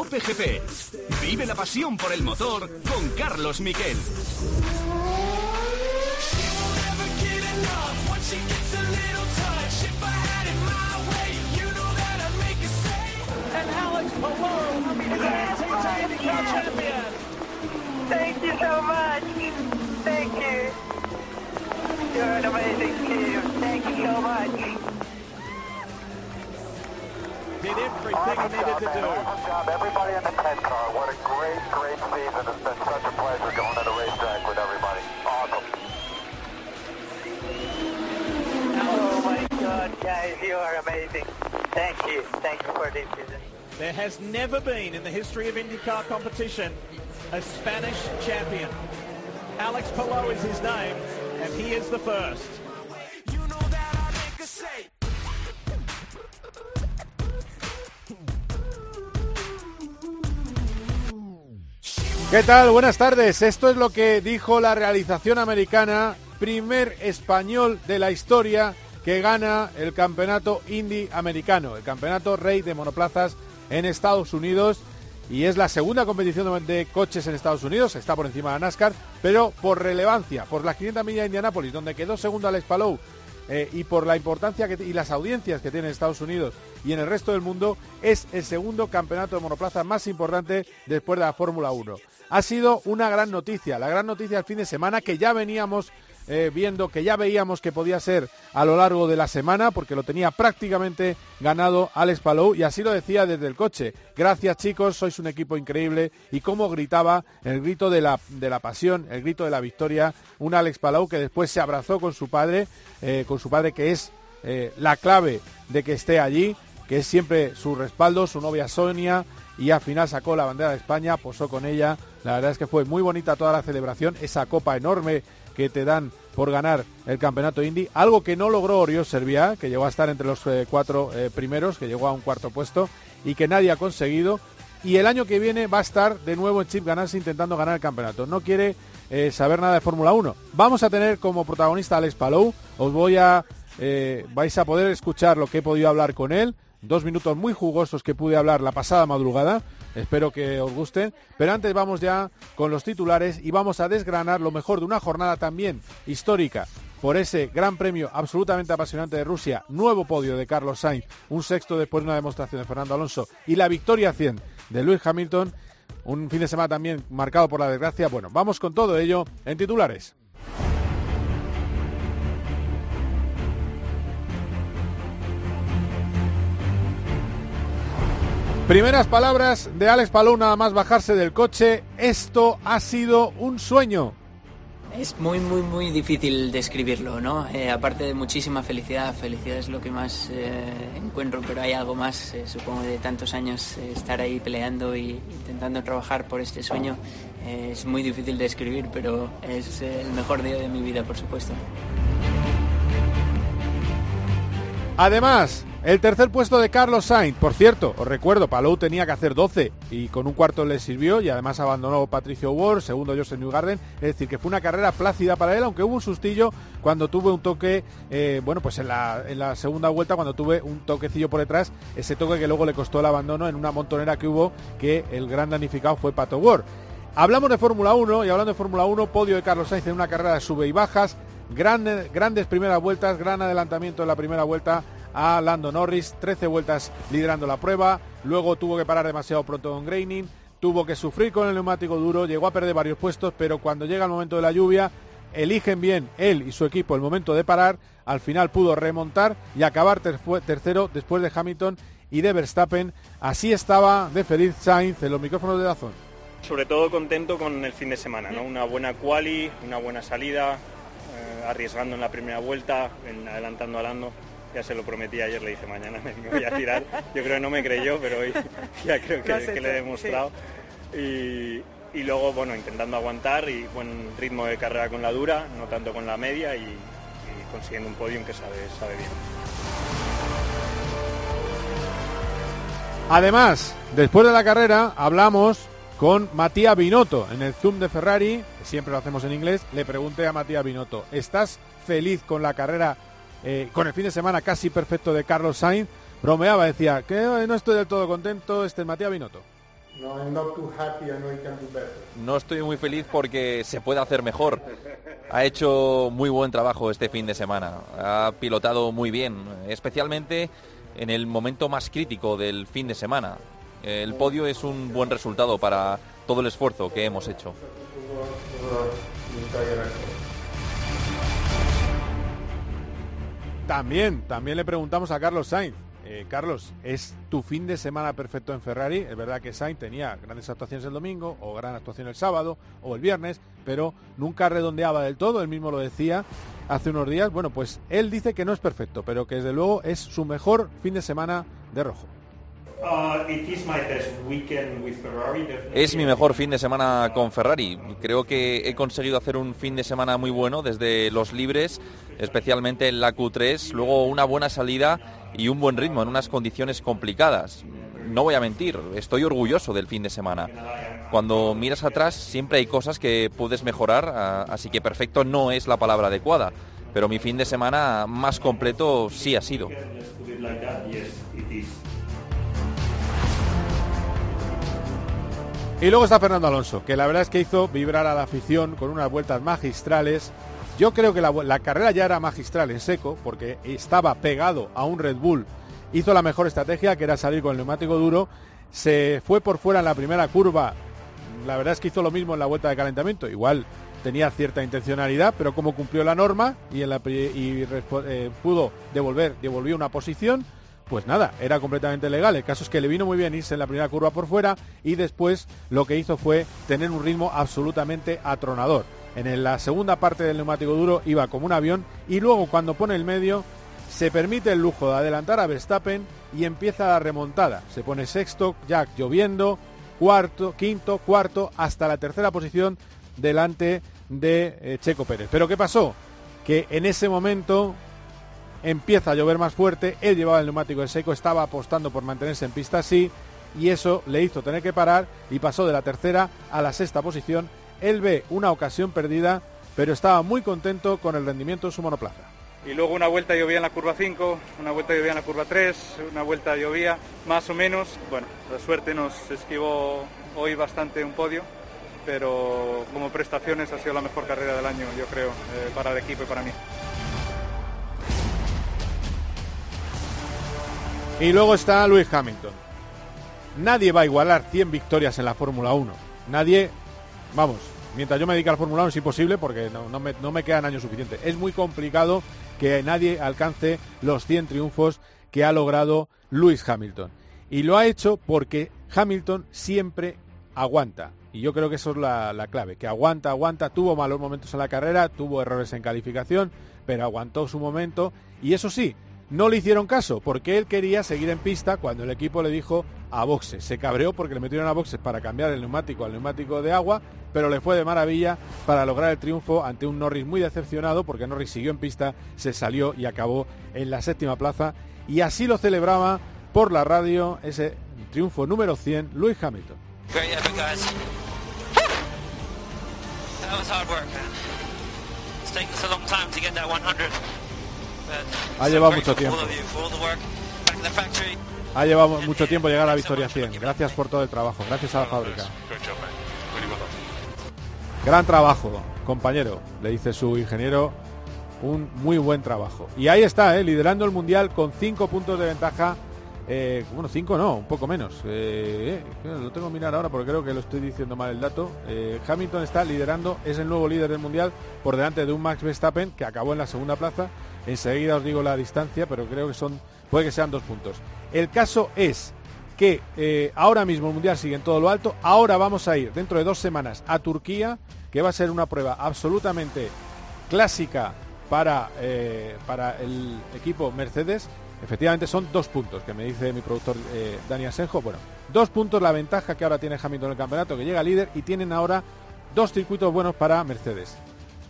Cope GP. Vive la pasión por el motor con Carlos Miquel. Thank you so much. Thank you. You're an amazing team. Thank you so much. Did everything he needed to do. Awesome job, everybody in the 10 car. What a great, great season. It's been such a pleasure going to the racetrack with everybody. Awesome. Oh my God, guys, you are amazing. Thank you. Thank you for this season. There has never been in the history of IndyCar competition a Spanish champion. Alex Palou is his name, and he is the first. ¿Qué tal? Buenas tardes. Esto es lo que dijo la realización americana, primer español de la historia que gana el campeonato Indy americano, el campeonato rey de monoplazas en Estados Unidos. Y es la segunda competición de coches en Estados Unidos, está por encima de NASCAR, pero por relevancia, por las 500 millas de Indianápolis, donde quedó segundo Alex Palou, eh, y por la importancia que, y las audiencias que tiene en Estados Unidos y en el resto del mundo, es el segundo campeonato de monoplaza más importante después de la Fórmula 1. Ha sido una gran noticia, la gran noticia del fin de semana que ya veníamos eh, viendo, que ya veíamos que podía ser a lo largo de la semana, porque lo tenía prácticamente ganado Alex Palou y así lo decía desde el coche. Gracias chicos, sois un equipo increíble y cómo gritaba el grito de la, de la pasión, el grito de la victoria, un Alex Palou que después se abrazó con su padre, eh, con su padre que es eh, la clave de que esté allí, que es siempre su respaldo, su novia Sonia, y al final sacó la bandera de España, posó con ella. La verdad es que fue muy bonita toda la celebración, esa copa enorme que te dan por ganar el campeonato Indy, algo que no logró Oriol Serviá, que llegó a estar entre los eh, cuatro eh, primeros, que llegó a un cuarto puesto y que nadie ha conseguido. Y el año que viene va a estar de nuevo en Chip Ganassi intentando ganar el campeonato. No quiere eh, saber nada de Fórmula 1. Vamos a tener como protagonista a Alex Palou. Os voy a vais a poder escuchar lo que he podido hablar con él. Dos minutos muy jugosos que pude hablar la pasada madrugada. Espero que os gusten. Pero antes vamos ya con los titulares y vamos a desgranar lo mejor de una jornada también histórica por ese gran premio absolutamente apasionante de Rusia, nuevo podio de Carlos Sainz, un sexto después de una demostración de Fernando Alonso y la victoria 100 de Lewis Hamilton, un fin de semana también marcado por la desgracia. Bueno, vamos con todo ello en titulares. Primeras palabras de Alex Palou nada más bajarse del coche. Esto ha sido un sueño. Es muy, muy, muy difícil describirlo, ¿no? Eh, aparte de muchísima felicidad, felicidad es lo que más eh, encuentro, pero hay algo más, eh, supongo, de tantos años estar ahí peleando y intentando trabajar por este sueño. Es muy difícil de describir, pero es el mejor día de mi vida, por supuesto. Además, el tercer puesto de Carlos Sainz. Por cierto, os recuerdo, Palou tenía que hacer 12 y con un cuarto le sirvió y además abandonó Patricio Ward, segundo Joseph Newgarden. Es decir, que fue una carrera plácida para él, aunque hubo un sustillo cuando tuve un toque, eh, bueno, pues en la, segunda vuelta, cuando tuve un toquecillo por detrás, ese toque que luego le costó el abandono en una montonera que hubo, que el gran damnificado fue Pato Ward. Hablamos de Fórmula 1 y hablando de Fórmula 1, podio de Carlos Sainz en una carrera de sube y bajas, grandes primeras vueltas, gran adelantamiento en la primera vuelta a Lando Norris, 13 vueltas liderando la prueba, luego tuvo que parar demasiado pronto con Graining, tuvo que sufrir con el neumático duro, llegó a perder varios puestos, pero cuando llega el momento de la lluvia, eligen bien él y su equipo el momento de parar, al final pudo remontar y acabar ter tercero después de Hamilton y de Verstappen. Así estaba de feliz Sainz en los micrófonos de Dazón. Sobre todo contento con el fin de semana, ¿no? Una buena quali, una buena salida, eh, arriesgando en la primera vuelta, adelantando a Lando. Ya se lo prometí ayer, le dije mañana me, voy a tirar. Yo creo que no me creyó, pero hoy ya creo que, que le he demostrado. Y, y, luego, bueno, intentando aguantar y buen ritmo de carrera con la dura, no tanto con la media y, y consiguiendo un podium que sabe, sabe bien. Además, después de la carrera, hablamos con Matías Binotto en el Zoom de Ferrari, que siempre lo hacemos en inglés. Le pregunté a Matías Binotto, ¿estás feliz con la carrera, eh, con el fin de semana casi perfecto de Carlos Sainz? Bromeaba, decía que no estoy del todo contento. Este es Matías Binotto. No estoy muy feliz porque se puede hacer mejor. Ha hecho muy buen trabajo este fin de semana. Ha pilotado muy bien, especialmente en el momento más crítico del fin de semana. El podio es un buen resultado para todo el esfuerzo que hemos hecho. También, también le preguntamos a Carlos Sainz. Eh, Carlos, ¿es tu fin de semana perfecto en Ferrari? Es verdad que Sainz tenía grandes actuaciones el domingo, o gran actuación el sábado, o el viernes, pero nunca redondeaba del todo, él mismo lo decía hace unos días. Bueno, pues él dice que no es perfecto, pero que desde luego es su mejor fin de semana de rojo. Es mi mejor fin de semana con Ferrari. Creo que he conseguido hacer un fin de semana muy bueno desde los libres, especialmente en la Q3, luego una buena salida y un buen ritmo en unas condiciones complicadas. No voy a mentir, estoy orgulloso del fin de semana. Cuando miras atrás siempre hay cosas que puedes mejorar, ah, así que perfecto no es la palabra adecuada, pero mi fin de semana más completo sí ha sido. Y luego está Fernando Alonso, que la verdad es que hizo vibrar a la afición con unas vueltas magistrales. Yo creo que la, carrera ya era magistral en seco, porque estaba pegado a un Red Bull. Hizo la mejor estrategia, que era salir con el neumático duro. Se fue por fuera en la primera curva. La verdad es que hizo lo mismo en la vuelta de calentamiento. Igual tenía cierta intencionalidad, pero como cumplió la norma y, eh, pudo devolver, devolvió una posición pues nada, era completamente legal. El caso es que le vino muy bien irse en la primera curva por fuera y después lo que hizo fue tener un ritmo absolutamente atronador. En la segunda parte del neumático duro iba como un avión y luego cuando pone el medio se permite el lujo de adelantar a Verstappen y empieza la remontada. Se pone sexto, Jack lloviendo, cuarto, quinto, cuarto, hasta la tercera posición delante de eh, Checo Pérez. Pero ¿qué pasó? Que en ese momento empieza a llover más fuerte, él llevaba el neumático en seco, estaba apostando por mantenerse en pista así y eso le hizo tener que parar y pasó de la tercera a la sexta posición. Él ve una ocasión perdida, pero estaba muy contento con el rendimiento de su monoplaza. Y luego una vuelta llovía en la curva 5, una vuelta llovía en la curva 3, una vuelta llovía más o menos. Bueno, la suerte nos esquivó hoy bastante un podio, pero como prestaciones ha sido la mejor carrera del año, yo creo, eh, para el equipo y para mí. Y luego está Lewis Hamilton. Nadie va a igualar 100 victorias en la Fórmula 1. Nadie, vamos, mientras yo me dedique a la Fórmula 1 es imposible porque no, me, no me quedan años suficientes. Es muy complicado que nadie alcance los 100 triunfos que ha logrado Lewis Hamilton. Y lo ha hecho porque Hamilton siempre aguanta. Y yo creo que eso es la, la, clave, que aguanta, aguanta, tuvo malos momentos en la carrera, tuvo errores en calificación, pero aguantó su momento. Y eso sí, no le hicieron caso porque él quería seguir en pista cuando el equipo le dijo a boxes. Se cabreó porque le metieron a boxes para cambiar el neumático al neumático de agua, pero le fue de maravilla para lograr el triunfo ante un Norris muy decepcionado porque Norris siguió en pista, se salió y acabó en la séptima plaza y así lo celebraba por la radio ese triunfo número 100 Lewis Hamilton. Ha llevado mucho tiempo. Ha llevado mucho tiempo llegar a victoria 100. Gracias por todo el trabajo. Gracias a la fábrica. Gran trabajo, compañero, le dice su ingeniero. Un muy buen trabajo. Y ahí está, ¿eh? liderando el mundial con 5 puntos de ventaja. Eh, bueno, 5 no, un poco menos. Eh, lo tengo que mirar ahora porque creo que lo estoy diciendo mal el dato. Hamilton está liderando, es el nuevo líder del mundial por delante de un Max Verstappen que acabó en la segunda plaza Enseguida os digo la distancia, pero creo que son, puede que sean dos puntos. El caso es que eh, ahora mismo el Mundial sigue en todo lo alto. Ahora vamos a ir dentro de dos semanas a Turquía, que va a ser una prueba absolutamente clásica para, eh, para el equipo Mercedes. Efectivamente son dos puntos, que me dice mi productor eh, Dani Asenjo. Bueno, dos puntos la ventaja que ahora tiene Hamilton en el campeonato, que llega líder y tienen ahora dos circuitos buenos para Mercedes.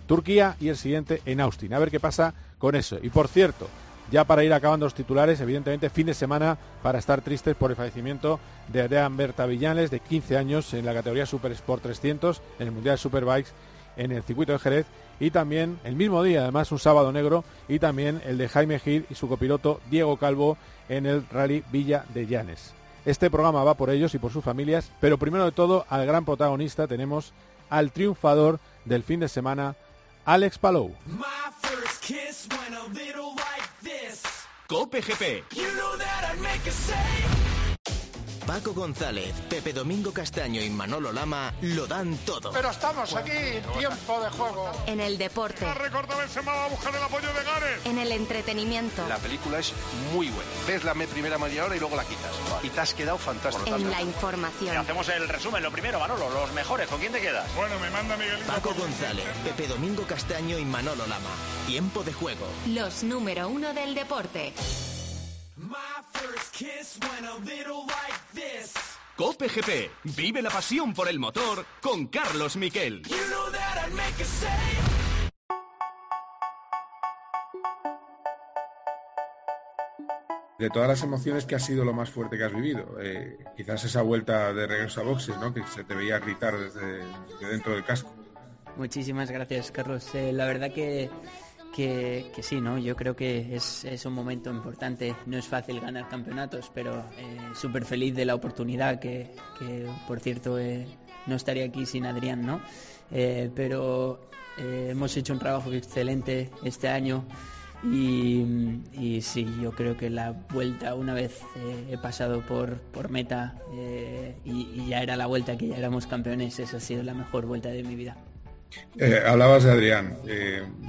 Turquía y el siguiente en Austin. A ver qué pasa con eso. Y por cierto, ya para ir acabando los titulares, evidentemente fin de semana para estar tristes por el fallecimiento de Adrián Berta Villanes, de 15 años, en la categoría Super Sport 300, en el Mundial de Superbikes, en el circuito de Jerez, y también el mismo día, además un sábado negro, y también el de Jaime Gil y su copiloto Diego Calvo en el Rally Villa de Llanes. Este programa va por ellos y por sus familias, pero primero de todo al gran protagonista tenemos al triunfador del fin de semana, Alex Palou. Cope GP. Paco González, Pepe Domingo Castaño y Manolo Lama lo dan todo. Pero estamos aquí, tiempo de juego. En el deporte. La recorta Benzema va a buscar el apoyo de. En el entretenimiento. La película es muy buena. Ves la primera media hora y luego la quitas. Y te has quedado fantástico. En la información. hacemos el resumen, lo primero, Manolo, los mejores. ¿Con quién te quedas? Bueno, me manda Miguel. Paco González, Pepe Domingo Castaño y Manolo Lama. Tiempo de juego. Los número uno del deporte. Cope GP. Vive la pasión por el motor con Carlos Miquel. de todas las emociones, ¿qué ha sido lo más fuerte que has vivido? Eh, quizás esa vuelta de regreso a boxes, ¿no? Que se te veía gritar desde, dentro del casco. Muchísimas gracias, Carlos. Eh, la verdad que, que, sí, ¿no? Yo creo que es, es, un momento importante. No es fácil ganar campeonatos, pero eh, súper feliz de la oportunidad, que, que por cierto no estaría aquí sin Adrián, ¿no? pero hemos hecho un trabajo excelente este año. Y, sí, yo creo que la vuelta, una vez eh, he pasado por, por meta eh, y, ya era la vuelta, que ya éramos campeones, esa ha sido la mejor vuelta de mi vida. Eh, hablabas de Adrián.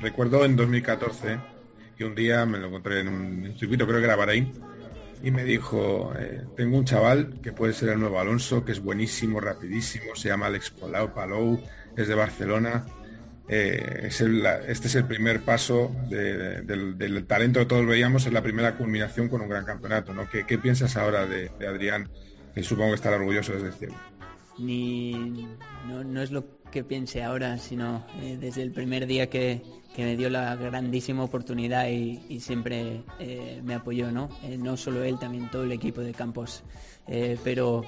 recuerdo en 2014 que un día me lo encontré en un circuito, creo que era Bahrein, y me dijo, tengo un chaval que puede ser el nuevo Alonso, que es buenísimo, rapidísimo, se llama Alex Palau, Palou, es de Barcelona eh, este es el primer paso del, talento que todos veíamos, es la primera culminación con un gran campeonato. ¿no? ¿Qué, piensas ahora de, Adrián? Que supongo que estará orgulloso desde el cielo. Ni, no, es lo que piense ahora, sino eh, desde el primer día que, me dio la grandísima oportunidad y, siempre eh, me apoyó, ¿no? no solo él, también todo el equipo de Campos. pero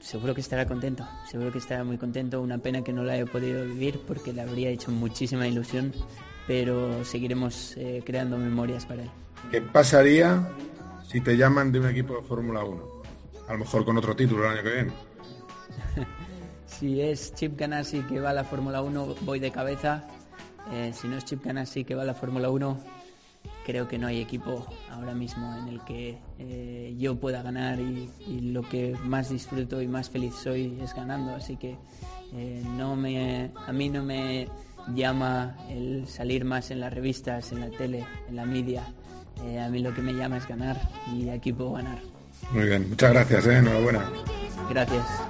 seguro que estará contento, seguro que estará muy contento. Una pena que no la haya podido vivir porque le habría hecho muchísima ilusión, pero seguiremos eh, creando memorias para él. ¿Qué pasaría si te llaman de un equipo de Fórmula 1? A lo mejor con otro título el año que viene. si es Chip Ganassi que va a la Fórmula 1, voy de cabeza. Eh, si no es Chip Ganassi que va a la Fórmula 1, creo que no hay equipo ahora mismo en el que eh, yo pueda ganar y, lo que más disfruto y más feliz soy es ganando. Así que eh, no me, a mí no me llama el salir más en las revistas, en la tele, en la media. A mí lo que me llama es ganar y aquí puedo ganar. Muy bien, muchas gracias, enhorabuena. Gracias.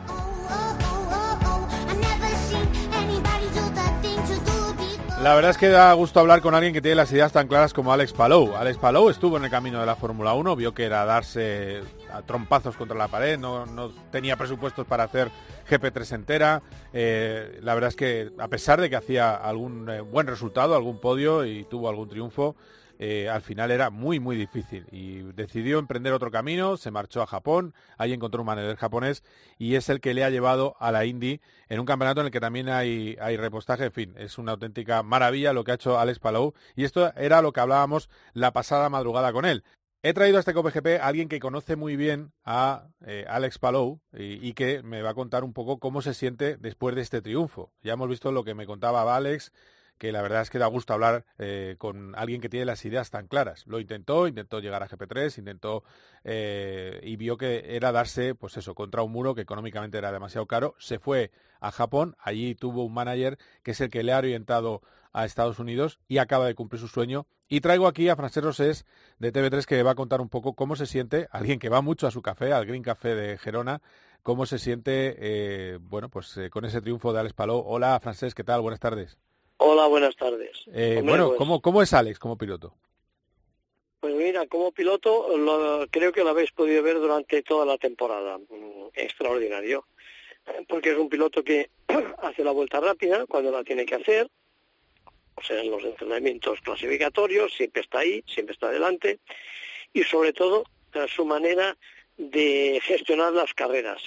La verdad es que da gusto hablar con alguien que tiene las ideas tan claras como Alex Palou. Alex Palou estuvo en el camino de la Fórmula 1, vio que era darse trompazos contra la pared, no, tenía presupuestos para hacer GP3 entera. Eh, la verdad es que a pesar de que hacía algún eh, buen resultado, algún podio y tuvo algún triunfo, eh, al final era muy, muy difícil y decidió emprender otro camino, se marchó a Japón, ahí encontró un manager japonés y es el que le ha llevado a la Indy en un campeonato en el que también hay, hay repostaje, en fin, es una auténtica maravilla lo que ha hecho Alex Palou y esto era lo que hablábamos la pasada madrugada con él. He traído a este COPGP a alguien que conoce muy bien a eh, Alex Palou y, y, que me va a contar un poco cómo se siente después de este triunfo. Ya hemos visto lo que me contaba Alex, que la verdad es que da gusto hablar eh, con alguien que tiene las ideas tan claras. Lo intentó, intentó llegar a GP3, intentó eh, y vio que era darse, pues eso, contra un muro que económicamente era demasiado caro. Se fue a Japón, allí tuvo un manager que es el que le ha orientado a Estados Unidos y acaba de cumplir su sueño. Y traigo aquí a Francés Rosés de TV3 que va a contar un poco cómo se siente, alguien que va mucho a su café, al Green Café de Gerona, cómo se siente, eh, bueno, pues con ese triunfo de Alex Palou. Hola, Francés, ¿qué tal? Buenas tardes. Hola, buenas tardes. Eh, bueno, pues ¿cómo, ¿cómo es Alex como piloto? Pues mira, como piloto creo que lo habéis podido ver durante toda la temporada. Mm, extraordinario. Porque es un piloto que hace la vuelta rápida cuando la tiene que hacer. O sea, en los entrenamientos clasificatorios siempre está ahí, siempre está adelante. Y sobre todo, su manera de gestionar las carreras.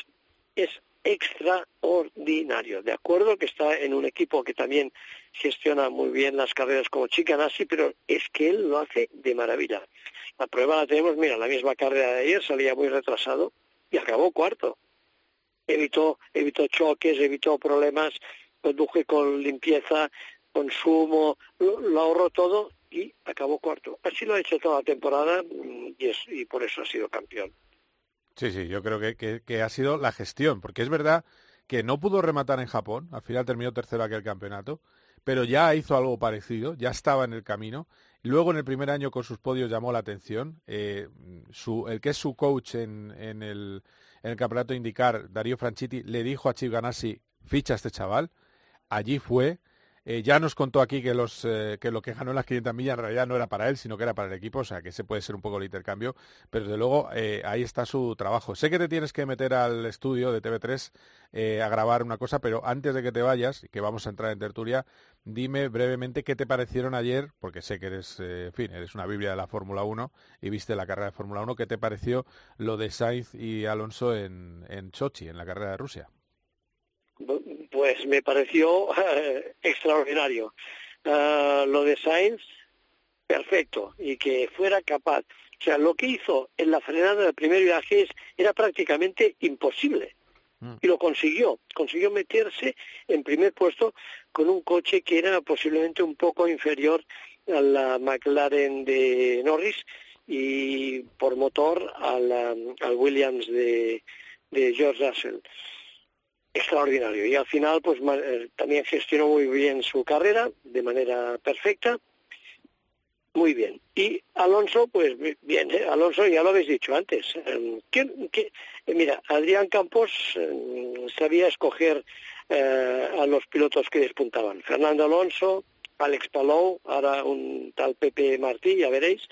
Es extraordinario. De acuerdo que está en un equipo que también gestiona muy bien las carreras como Chicanasi, pero es que él lo hace de maravilla. La prueba la tenemos, mira, la misma carrera de ayer salía muy retrasado y acabó cuarto. Evitó, evitó choques, evitó problemas, conduje con limpieza, consumo, lo, lo ahorró todo y acabó cuarto. Así lo ha hecho toda la temporada mm, y, es, y por eso ha sido campeón. Sí, sí, yo creo que, que, ha sido la gestión, porque es verdad que no pudo rematar en Japón, al final terminó tercero aquel campeonato, pero ya hizo algo parecido, ya estaba en el camino. Luego en el primer año con sus podios llamó la atención. Eh, el que es su coach en, en, el, en el campeonato indicar, Darío Franchitti, le dijo a Chip Ganassi, ficha este chaval. Allí fue, eh, ya nos contó aquí que, los, eh, que lo que ganó en las 500 millas en realidad no era para él, sino que era para el equipo, o sea que ese puede ser un poco el intercambio, pero desde luego eh, ahí está su trabajo. Sé que te tienes que meter al estudio de TV3 eh, a grabar una cosa, pero antes de que te vayas, que vamos a entrar en tertulia, dime brevemente qué te parecieron ayer, porque sé que eres, en fin, eres una biblia de la Fórmula 1 y viste la carrera de Fórmula 1, ¿qué te pareció lo de Sainz y Alonso en, en en la carrera de Rusia? Pues me pareció eh, extraordinario. Uh, lo de Sainz, perfecto, y que fuera capaz. O sea, lo que hizo en la frenada del primer viaje es, era prácticamente imposible. Mm. Y lo consiguió. Consiguió meterse en primer puesto con un coche que era posiblemente un poco inferior a la McLaren de Norris y por motor a la, al Williams de, de George Russell extraordinario. Y al final pues eh, también gestionó muy bien su carrera de manera perfecta. Muy bien. Y Alonso pues bien ¿eh? Alonso ya lo habéis dicho antes eh, mira Adrián Campos sabía escoger eh, a los pilotos que despuntaban. Fernando Alonso Alex Palou ahora un tal Pepe Martí ya veréis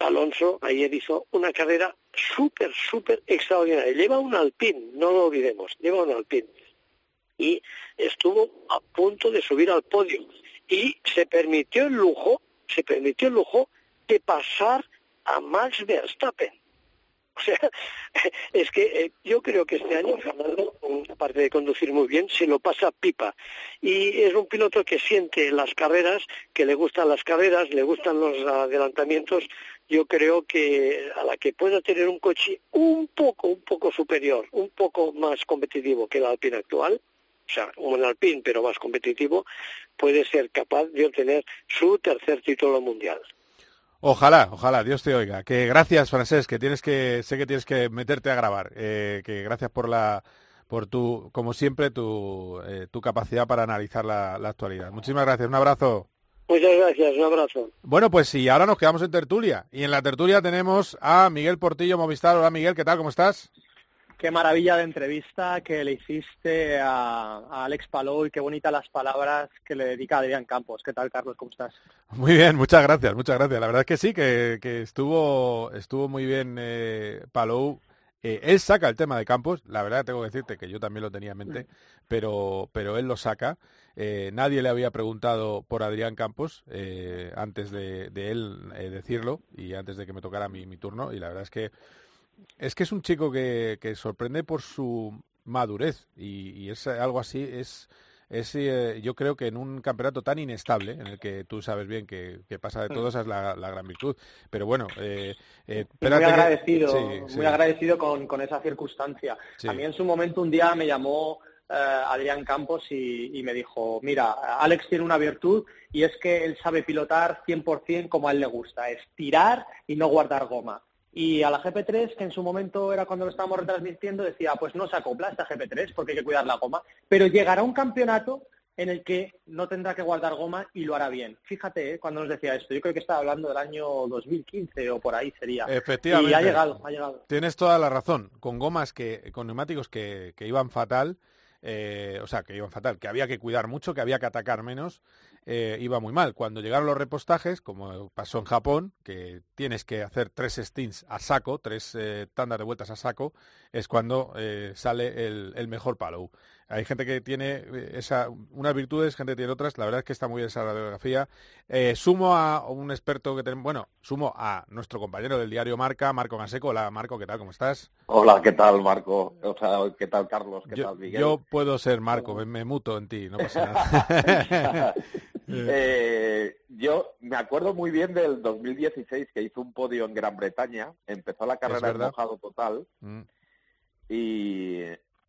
Alonso ayer hizo una carrera súper, súper extraordinaria. Lleva un alpín, no lo olvidemos, lleva un alpín. Y estuvo a punto de subir al podio. Y se permitió el lujo, se permitió el lujo de pasar a Max Verstappen. O sea, es que eh, yo creo que este año Fernando, aparte de conducir muy bien, se lo pasa pipa. Y es un piloto que siente las carreras, que le gustan las carreras, le gustan los adelantamientos. Yo creo que a la que pueda tener un coche un poco, un poco superior, un poco más competitivo que el Alpine actual, o sea, un Alpine pero más competitivo, puede ser capaz de obtener su tercer título mundial. Ojalá, ojalá, Dios te oiga. Que gracias, Francés, que tienes que, sé que tienes que meterte a grabar. Eh, que gracias por la, por tu, como siempre, tu, eh, tu capacidad para analizar la, la, actualidad. Muchísimas gracias, un abrazo. Muchas gracias, un abrazo. Bueno, pues sí, ahora nos quedamos en tertulia. Y en la tertulia tenemos a Miguel Portillo Movistar. Hola Miguel, ¿qué tal? ¿Cómo estás? Qué maravilla de entrevista que le hiciste a, a, Alex Palou y qué bonitas las palabras que le dedica Adrián Campos. ¿Qué tal, Carlos? ¿Cómo estás? Muy bien, muchas gracias, muchas gracias. La verdad es que sí, que, que estuvo, estuvo muy bien eh, Palou. Eh, él saca el tema de Campos, la verdad tengo que decirte que yo también lo tenía en mente, pero, pero él lo saca. Eh, nadie le había preguntado por Adrián Campos eh, antes de, de él eh, decirlo y antes de que me tocara mi, mi turno, y la verdad es que es que es un chico que, que sorprende por su madurez y, y, es algo así, es, es eh, yo creo que en un campeonato tan inestable, en el que tú sabes bien que, que pasa de todo, esa es la, la, gran virtud. Pero bueno, eh, eh, muy agradecido, que... sí, muy sí. agradecido con, con, esa circunstancia. Sí. A mí en su momento un día me llamó eh, Adrián Campos y, y, me dijo, mira, Alex tiene una virtud y es que él sabe pilotar 100% como a él le gusta, es tirar y no guardar goma y a la GP3, que en su momento era cuando lo estábamos retransmitiendo, decía, pues no se acopla esta GP3 porque hay que cuidar la goma, pero llegará un campeonato en el que no tendrá que guardar goma y lo hará bien. Fíjate, ¿eh? cuando nos decía esto, yo creo que estaba hablando del año 2015 o por ahí sería. Efectivamente. Y ha llegado, ha llegado. Tienes toda la razón, con gomas que, con neumáticos que, que iban fatal, eh, o sea, que iban fatal, que había que cuidar mucho, que había que atacar menos, eh, iba muy mal. Cuando llegaron los repostajes, como pasó en Japón, que tienes que hacer tres stints a saco, tres eh, tandas de vueltas a saco, es cuando eh, sale el, el, mejor palo. Hay gente que tiene esa, unas virtudes, gente que tiene otras. La verdad es que está muy bien esa radiografía. Eh, sumo a un experto que tenemos, bueno, sumo a nuestro compañero del diario Marca, Marco Maseco. Hola, Marco, ¿qué tal? ¿Cómo estás? Hola, ¿qué tal, Marco? O sea, ¿qué tal, Carlos? ¿Qué yo, tal, Miguel? Yo puedo ser Marco, me, me muto en ti, no pasa nada. eh, yo me acuerdo muy bien del 2016 que hizo un podio en Gran Bretaña, empezó la carrera en mojado total. Mm y,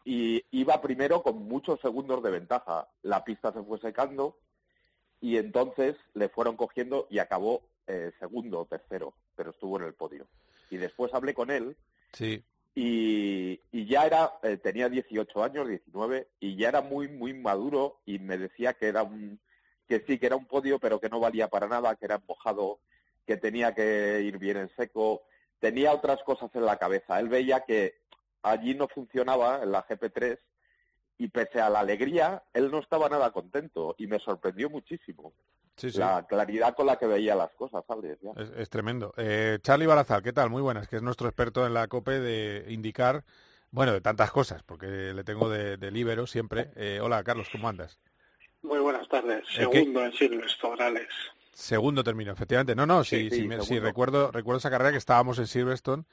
y iba primero con muchos segundos de ventaja. La pista se fue secando y entonces le fueron cogiendo y acabó eh, segundo o tercero, pero estuvo en el podio. Y después hablé con él Sí. y, y ya era, eh, tenía 18 años, 19, y ya era muy, muy maduro y me decía que era un, que sí, que era un podio, pero que no valía para nada, que era mojado, que tenía que ir bien en seco, tenía otras cosas en la cabeza. Él veía que allí no funcionaba en la GP3 y pese a la alegría, él no estaba nada contento y me sorprendió muchísimo. Sí, sí. La claridad con la que veía las cosas, ¿sabes? Ya. Es, es tremendo. Eh, Charlie Barazal, ¿qué tal? Muy buenas, que es nuestro experto en la COPE de indicar, bueno, de tantas cosas, porque le tengo de, de libero siempre. Eh, hola, Carlos, ¿cómo andas? Muy buenas tardes. ¿El qué? Segundo en Silverstone, Alex. Segundo término, efectivamente. No, no, sí, Sí, sí, sí, recuerdo, recuerdo esa carrera que estábamos en Silverstone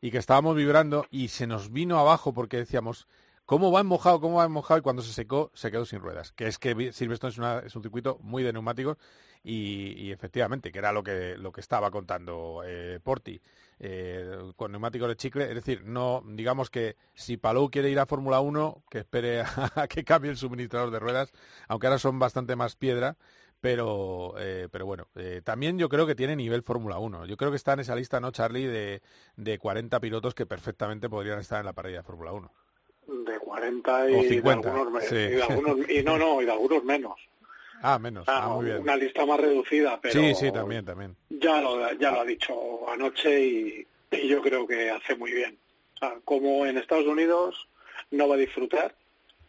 y que estábamos vibrando y se nos vino abajo porque decíamos, ¿cómo va en mojado? ¿Cómo va en mojado? Y cuando se secó, se quedó sin ruedas. Que es que Silverstone es, una- es un circuito muy de neumáticos y, y efectivamente, que era lo que, lo que estaba contando eh, Porti. eh, con neumáticos de chicle, es decir, no digamos que si Palou quiere ir a Fórmula 1, que espere a que cambie el suministrador de ruedas, aunque ahora son bastante más piedra, pero eh, pero bueno, eh, también yo creo que tiene nivel Fórmula 1. Yo creo que está en esa lista, ¿no, Charlie? De, de 40 pilotos que perfectamente podrían estar en la parrilla de Fórmula 1. De 40 y, O 50, de algunos, sí. y de algunos- y no, no, y de algunos menos. Ah, menos. Ah, Ah, muy bien. Una lista más reducida, pero Sí, sí, también, también. ya lo, ya lo ha dicho anoche y, y yo creo que hace muy bien. O sea, como en Estados Unidos no va a disfrutar,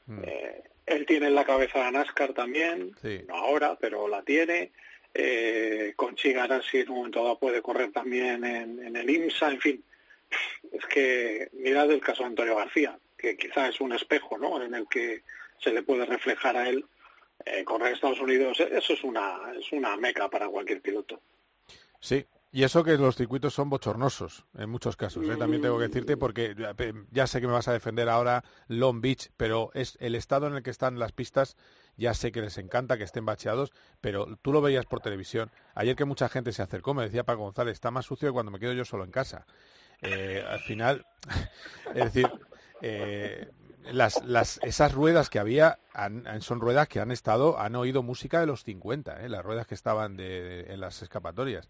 Mm. eh, él tiene en la cabeza la NASCAR también, Sí. no ahora, pero la tiene. Eh, con Chigarasi en un momento dado puede correr también en, en el IMSA, en fin. Es que mirad el caso de Antonio García, que quizá es un espejo ¿no? en el que se le puede reflejar a él. Eh, correr en Estados Unidos, eso es una, es una meca para cualquier piloto. Sí, y eso que los circuitos son bochornosos en muchos casos, ¿eh? también tengo que decirte, porque ya, sé que me vas a defender ahora Long Beach, pero es el estado en el que están las pistas, ya sé que les encanta que estén bacheados, pero tú lo veías por televisión. Ayer que mucha gente se acercó, me decía Paco González, está más sucio cuando me quedo yo solo en casa. Eh, al final, es decir, eh, las, las, esas ruedas que había son ruedas que han estado, han oído música de los 50, ¿eh? las ruedas que estaban de- en las escapatorias.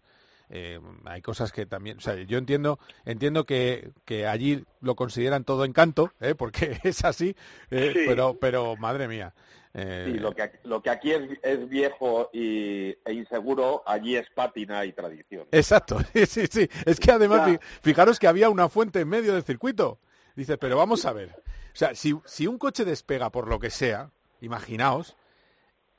Eh, hay cosas que también, o sea, yo entiendo, entiendo que, que allí lo consideran todo encanto, ¿eh? porque es así, eh, Sí. pero, pero madre mía. Sí, lo que, aquí- lo que aquí es, es viejo y, e inseguro, allí es pátina y tradición. Exacto, sí, sí, sí. Es que además, Ya. fijaros que había una fuente en medio del circuito. Dice, pero vamos a ver. O sea, si, si un coche despega por lo que sea, imaginaos,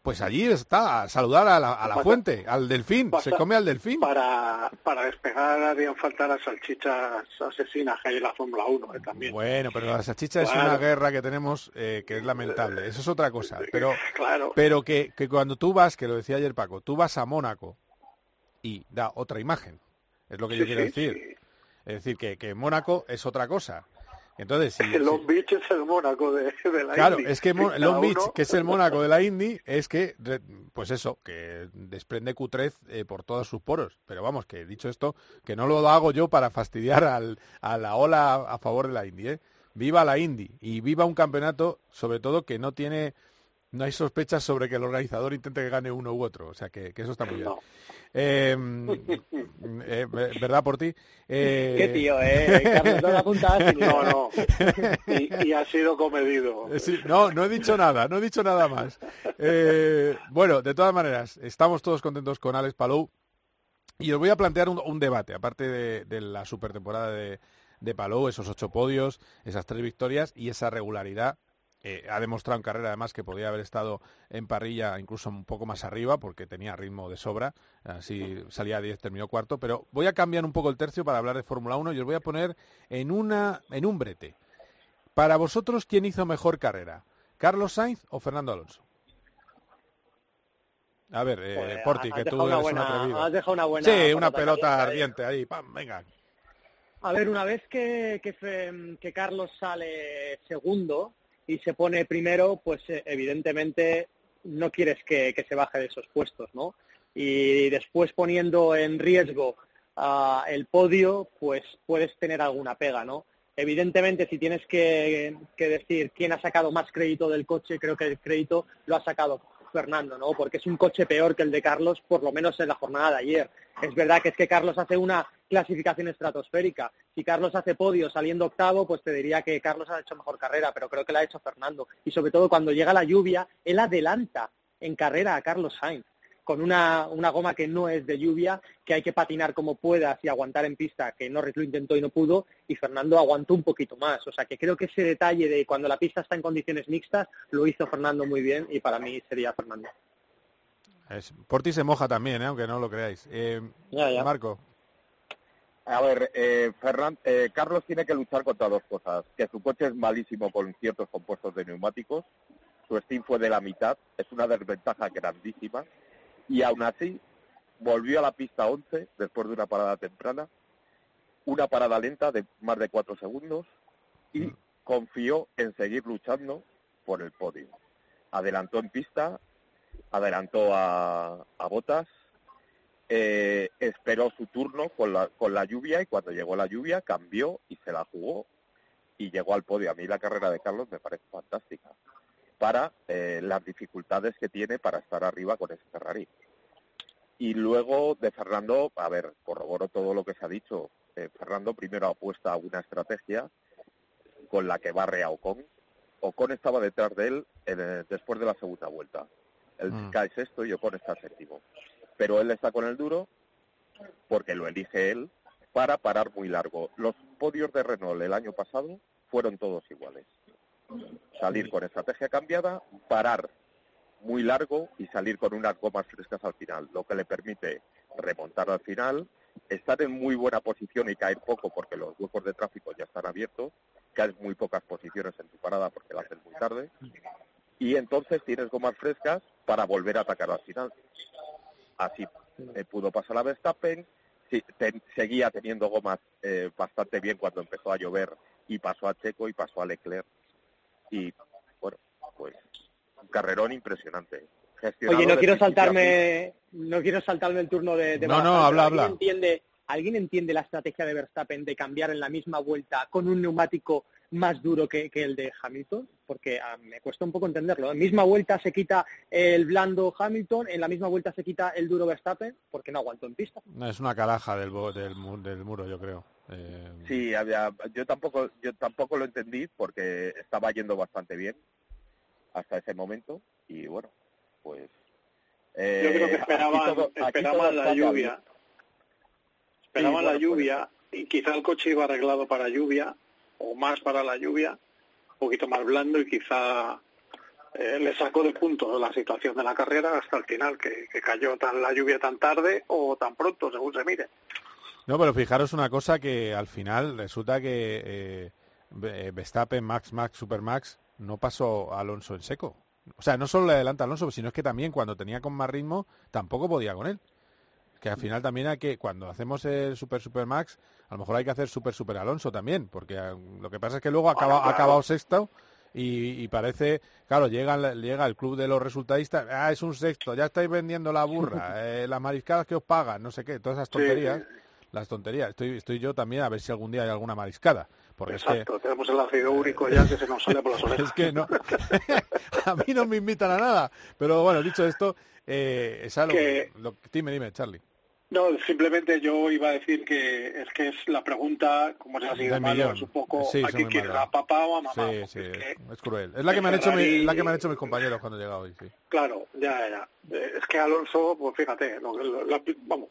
pues allí está, a saludar a la, a la Pasa- fuente, al delfín, se come al delfín. Para, para despegar harían falta las salchichas asesinas que hay en la Fórmula 1 eh, también. Bueno, pero la salchicha es Claro. una guerra que tenemos eh, que es lamentable. Eso es otra cosa. Pero, Claro. pero que, que cuando tú vas, que lo decía ayer Paco, tú vas a Mónaco y da otra imagen. Es lo que yo quiero sí, decir. Es decir, que, que Mónaco es otra cosa. Entonces, El Long Beach es el Mónaco de, de la Claro, Indy. es que Mo- Cada Long Beach, uno- que es el Mónaco de la Indy, es que, pues eso, que desprende cutrez eh, por todos sus poros. Pero vamos, que dicho esto, que no lo hago yo para fastidiar al, a la ola a favor de la Indy. ¿eh? Viva la Indy y viva un campeonato, sobre todo, que no tiene, no hay sospechas sobre que el organizador intente que gane uno u otro. O sea, que, que eso está muy bien. Eh, eh, ¿Verdad por ti? Eh, Qué tío, eh, Carlos, no la apuntas. No, no. Y, y ha sido comedido. Eh, sí, no, no he dicho nada, no he dicho nada más. Eh, bueno, de todas maneras, estamos todos contentos con Alex Palou y os voy a plantear un, un debate, aparte de, de la super temporada de, de Palou, esos ocho podios, esas tres victorias y esa regularidad. Eh, ha demostrado en carrera además que podía haber estado en parrilla incluso un poco más arriba porque tenía ritmo de sobra, así salía a 10, terminó cuarto, pero voy a cambiar un poco el tercio para hablar de Fórmula 1 y os voy a poner en, una, en un brete. Para vosotros, ¿quién hizo mejor carrera? ¿Carlos Sainz o Fernando Alonso? A ver, eh, Joder, Porti, que tú una eres un buena- atrevido. has dejado una buena Sí, una pelota caliente ahí. ardiente ahí, pam, venga. A ver, una vez que, que Carlos sale segundo y se pone primero, pues eh, evidentemente no quieres que, que se baje de esos puestos, ¿no? Y después poniendo en riesgo ah, el podio, pues puedes tener alguna pega, ¿no? Evidentemente, si tienes que, que decir quién ha sacado más crédito del coche, creo que el crédito lo ha sacado Fernando, ¿no? Porque es un coche peor que el de Carlos, por lo menos en la jornada de ayer. Es verdad que es que Carlos hace una clasificación estratosférica. Si Carlos hace podio saliendo octavo, pues te diría que Carlos ha hecho mejor carrera, pero creo que la ha hecho Fernando. Y sobre todo cuando llega la lluvia, él adelanta en carrera a Carlos Sainz con una, una, goma que no es de lluvia, que hay que patinar como puedas y aguantar en pista, que Norris lo intentó y no pudo, y Fernando aguantó un poquito más. O sea que creo que ese detalle de cuando la pista está en condiciones mixtas lo hizo Fernando muy bien y para mí sería Fernando. Es, Porti se moja también, ¿eh? aunque no lo creáis. Eh, ya, ya. Marco. A ver, eh, Ferran, eh, Carlos tiene que luchar contra dos cosas. Que su coche es malísimo con ciertos compuestos de neumáticos. Su steam fue de la mitad. Es una desventaja grandísima y aún así volvió a la pista 11 después de una parada temprana, una parada lenta de más de cuatro segundos y confió en seguir luchando por el podio. Adelantó en pista, adelantó a, a Botas, eh, esperó su turno con la, con la lluvia y cuando llegó la lluvia cambió y se la jugó y llegó al podio. A mí la carrera de Carlos me parece fantástica para eh, las dificultades que tiene para estar arriba con ese Ferrari. Y luego de Fernando, a ver, corroboro todo lo que se ha dicho. Eh, Fernando primero apuesta a una estrategia con la que barre a Ocon. Ocon estaba detrás de él en, después de la segunda vuelta. Él Mm. cae sexto y Ocon está séptimo. Pero él está con el duro porque lo elige él para parar muy largo. Los podios de Renault el año pasado fueron todos iguales salir con estrategia cambiada, parar muy largo y salir con unas gomas frescas al final, lo que le permite remontar al final, estar en muy buena posición y caer poco porque los huecos de tráfico ya están abiertos, caes muy pocas posiciones en tu parada porque la haces muy tarde, y entonces tienes gomas frescas para volver a atacar al final. Así pudo pasar a Verstappen, sí, seguía teniendo gomas eh, bastante bien cuando empezó a llover y pasó a Checo y pasó a Leclerc y bueno, pues un carrerón impresionante. Oye, no quiero saltarme, no quiero saltarme el turno de, de No, no, habla, habla. ¿alguien entiende, ¿Alguien entiende la estrategia de Verstappen de cambiar en la misma vuelta con un neumático más duro que, que el de Hamilton? Porque ah, me cuesta un poco entenderlo. En misma vuelta se quita el blando Hamilton, en la misma vuelta se quita el duro Verstappen, porque no aguantó en pista. No, es una calaja del, bo- del, mu- del muro, yo creo. Eh, Sí, había, yo tampoco, yo tampoco lo entendí porque estaba yendo bastante bien hasta ese momento y bueno, pues. eh, Yo creo que esperaban, todo- la lluvia. Esperaban Sí, la lluvia y quizá el coche iba arreglado para lluvia o más para la lluvia, un poquito más blando y quizá eh, le sacó de punto la situación de la carrera hasta el final, que, cayó tan la lluvia tan tarde o tan pronto, según se mire. No, pero fijaros una cosa que al final resulta que eh, Ve- Verstappen, Max, Max, Supermax no pasó a Alonso en seco. O sea, no solo le adelanta Alonso, sino es que también cuando tenía con más ritmo tampoco podía con él. Que al final también hay que, cuando hacemos el Super Super Max, a lo mejor hay que hacer Super Super Alonso también, porque eh, lo que pasa es que luego acaba, ha claro. acabado sexto y, y parece, claro, llega, llega el club de los resultadistas, ah, es un sexto, ya estáis vendiendo la burra, eh, las mariscadas que os pagan, no sé qué, todas esas Sí, tonterías, las tonterías. Estoy, estoy yo también a ver si algún día hay alguna mariscada, porque es que tenemos el ácido úrico ya que se nos sale por las orejas. es que no. a mí no me invitan a nada. Pero bueno, dicho esto, eh, es algo. Que- Lo, dime, dime, Charlie. No, simplemente yo iba a decir que es que es la pregunta, como se ha sido malo, es un poco, Sí, ¿a quién quieres, a papá o a mamá? Sí, sí, es, es cruel. Es la que me han hecho, mi- la que me han hecho mis compañeros cuando he llegado hoy, sí. Claro, ya, ya. Eh, Es que Alonso, pues fíjate, lo, lo- lo ha expli- vamos,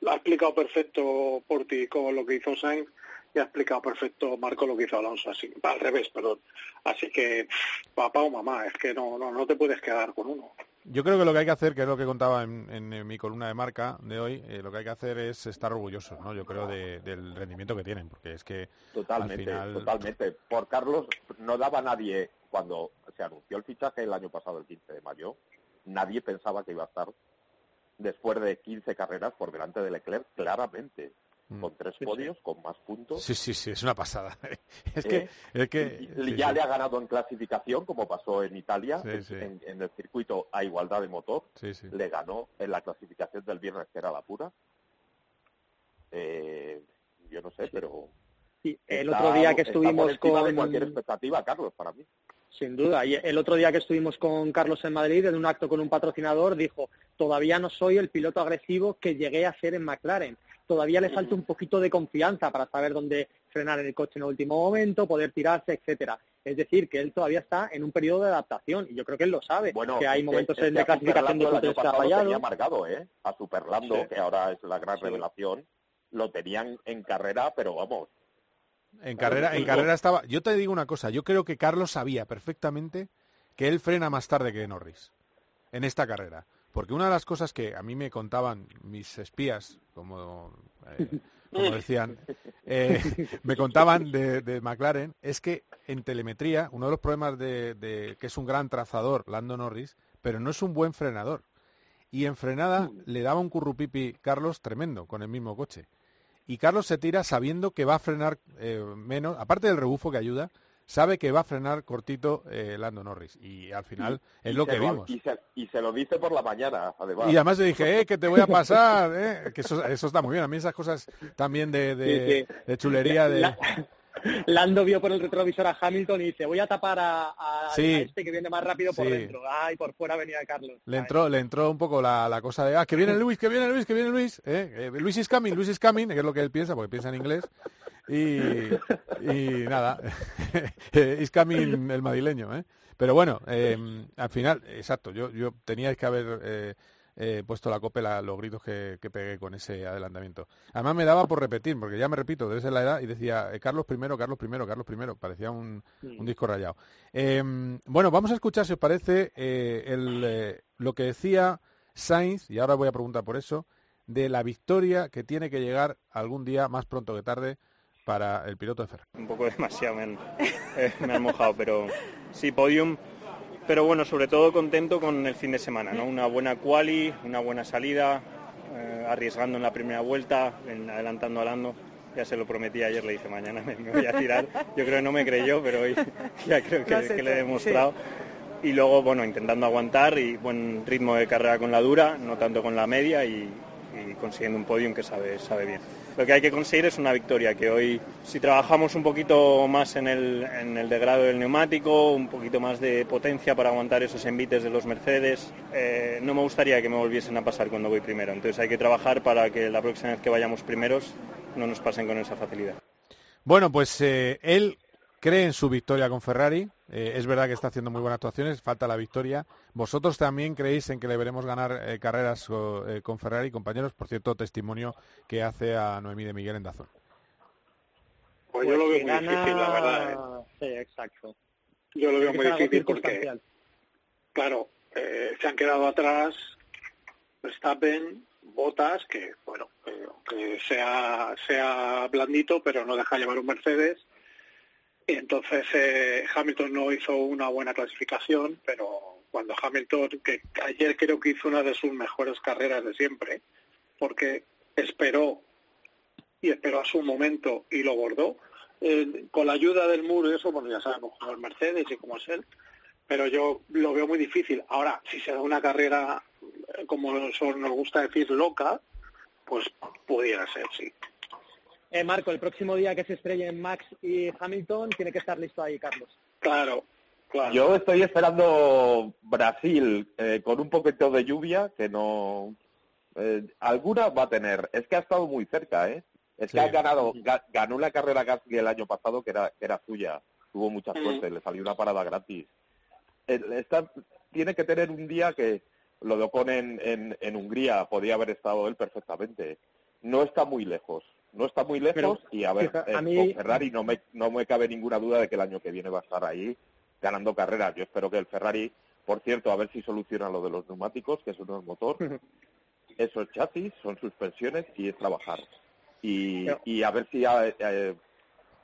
lo ha explicado perfecto Porti con lo que hizo Sainz y ha explicado perfecto Marco lo que hizo Alonso, así, al revés, perdón. Así que, papá o mamá, es que no, no, no te puedes quedar con uno. Yo creo que lo que hay que hacer, que es lo que contaba en, en- en mi columna de marca de hoy, eh, lo que hay que hacer es estar orgullosos, ¿no? Yo creo de- del rendimiento que tienen, porque es que Totalmente, al final... totalmente. Por Carlos no daba nadie, cuando se anunció el fichaje el año pasado, el 15 de mayo, nadie pensaba que iba a estar después de 15 carreras por delante de Leclerc, claramente, con tres podios, con más puntos. Mm. Sí, sí, sí, es una pasada. es ¿eh? que... Es que sí, ya sí. le ha ganado en clasificación, como pasó en Italia, Sí, en, sí. en- en el circuito a igualdad de motor. Sí, sí. Le ganó en la clasificación del viernes, que era la pura. Eh, yo no sé, pero Sí, el otro día que estuvimos con... de cualquier expectativa, Carlos, para mí. Sin duda. Y el otro día que estuvimos con Carlos en Madrid, en un acto con un patrocinador, dijo, todavía no soy el piloto agresivo que llegué a ser en McLaren. Todavía le falta un poquito de confianza para saber dónde frenar el coche en el último momento, poder tirarse, etcétera. Es decir, que él todavía está en un periodo de adaptación y yo creo que él lo sabe, bueno, que hay momentos en de clasificación de que ha fallado. Tenía marcado, ¿eh? A Superlando, que ahora es la gran revelación, lo tenían en carrera, pero vamos, en carrera, en carrera estaba. Yo te digo una cosa, yo creo que Carlos sabía perfectamente que él frena más tarde que Norris en esta carrera. Porque una de las cosas que a mí me contaban mis espías, como, eh, como decían, eh, me contaban de, McLaren, es que en telemetría, uno de los problemas de, de, que es un gran trazador, Lando Norris, pero no es un buen frenador. Y en frenada le daba un currupipi Carlos tremendo con el mismo coche y Carlos se tira sabiendo que va a frenar eh, menos, aparte del rebufo que ayuda, sabe que va a frenar cortito eh, Lando Norris. Y al final es lo que vimos. Y se, lo dice por la mañana, además. Y además le dije, eh, que te voy a pasar, eh, que eso, está muy bien. A mí esas cosas también de, de, chulería, de... Lando vio por el retrovisor a Hamilton y dice, voy a tapar a, este que viene más rápido por dentro. Ay, por fuera venía Carlos. Le entró, le entró un poco la, cosa de, ah, que viene Luis, que viene Luis, que viene Luis. ¿eh? eh Luis is coming, Luis is coming, que es lo que él piensa, porque piensa en inglés. Y, y nada, is coming el madrileño. ¿eh? Pero bueno, eh, al final, exacto, yo, yo teníais que haber... Eh, he puesto la copela los gritos que, pegué con ese adelantamiento. Además me daba por repetir, porque ya me repito, debe ser la edad, y decía eh, Carlos primero, Carlos primero, Carlos primero, parecía un, disco rayado. Em, bueno, vamos a escuchar, si os parece, eh, eh, lo que decía Sainz, y ahora voy a preguntar por eso, de la victoria que tiene que llegar algún día, más pronto que tarde, para el piloto de Ferrari. Un poco demasiado me han, me han mojado, pero sí, podium pero bueno, sobre todo contento con el fin de semana, ¿no? Una buena quali, una buena salida, eh, arriesgando en la primera vuelta, adelantando a Lando. Ya se lo prometí ayer, le dije mañana me, voy a tirar. Yo creo que no me creyó, pero hoy ya creo que, le he demostrado. Y luego, bueno, intentando aguantar y buen ritmo de carrera con la dura, no tanto con la media y, y consiguiendo un podium que sabe, sabe bien lo que hay que conseguir es una victoria, que hoy si trabajamos un poquito más en el, en el degrado del neumático, un poquito más de potencia para aguantar esos envites de los Mercedes, eh, no me gustaría que me volviesen a pasar cuando voy primero. Entonces hay que trabajar para que la próxima vez que vayamos primeros no nos pasen con esa facilidad. Bueno, pues eh, él cree en su victoria con Ferrari. Eh, es verdad que está haciendo muy buenas actuaciones, falta la victoria. ¿Vosotros también creéis en que le veremos ganar eh, carreras eh, con Ferrari, compañeros? Por cierto, testimonio que hace a Noemí de Miguel en Dazón. Pues yo lo veo muy difícil, la verdad. Sí, exacto. Yo lo veo muy difícil porque, claro, se han quedado atrás Verstappen, Botas, que, bueno, que sea, sea blandito, pero no deja llevar un Mercedes entonces eh, Hamilton no hizo una buena clasificación, pero cuando Hamilton, que ayer creo que hizo una de sus mejores carreras de siempre, porque esperó y esperó a su momento y lo bordó. Eh, con la ayuda del muro y eso, bueno, ya sabemos cómo es Mercedes y cómo es él, pero yo lo veo muy difícil. Ahora, si se da una carrera, eh, como nos gusta decir, loca, pues pudiera ser, sí. Eh, Marco, el próximo día que se estrellen Max y Hamilton, tiene que estar listo ahí, Carlos. Claro, claro. Yo estoy esperando Brasil eh, con un poquito de lluvia, que no... Eh, alguna va a tener. Es que ha estado muy cerca, ¿eh? Es que ha ganado, ganó la carrera Gasly el año pasado que era, que era suya. Tuvo mucha suerte, le salió una parada gratis. tiene que tener un día que lo de Ocon en, en, en Hungría, podía haber estado él perfectamente. No está muy lejos no está muy lejos y a ver, eh, con Ferrari no me, no me cabe ninguna duda de que el año que viene va a estar ahí ganando carreras. Yo espero que el Ferrari, por cierto, a ver si soluciona lo de los neumáticos, que eso no es motor, eso es chasis, son suspensiones y es trabajar. Y, y a ver si eh,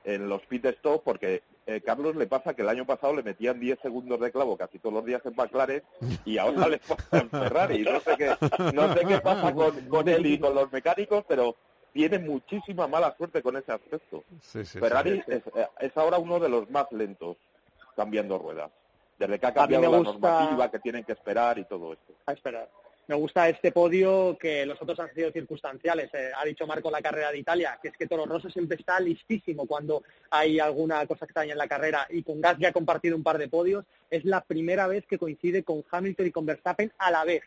en los pit stop, porque eh, Carlos le pasa que el año pasado le metían 10 segundos de clavo casi todos los días en McLaren y ahora le pasa en Ferrari. No sé qué, no sé qué pasa con, con él y con los mecánicos, pero tiene muchísima mala suerte con ese aspecto. Ferrari Es, ahora uno de los más lentos cambiando ruedas. Desde que ha cambiado la normativa que tienen que esperar y todo esto. A esperar. me gusta este podio que los otros han sido circunstanciales. Eh, ha dicho Marco la carrera de Italia, que es que Toro Rosso siempre está listísimo cuando hay alguna cosa extraña en la carrera y con Gasly ha compartido un par de podios. Es la primera vez que coincide con Hamilton y con Verstappen a la vez.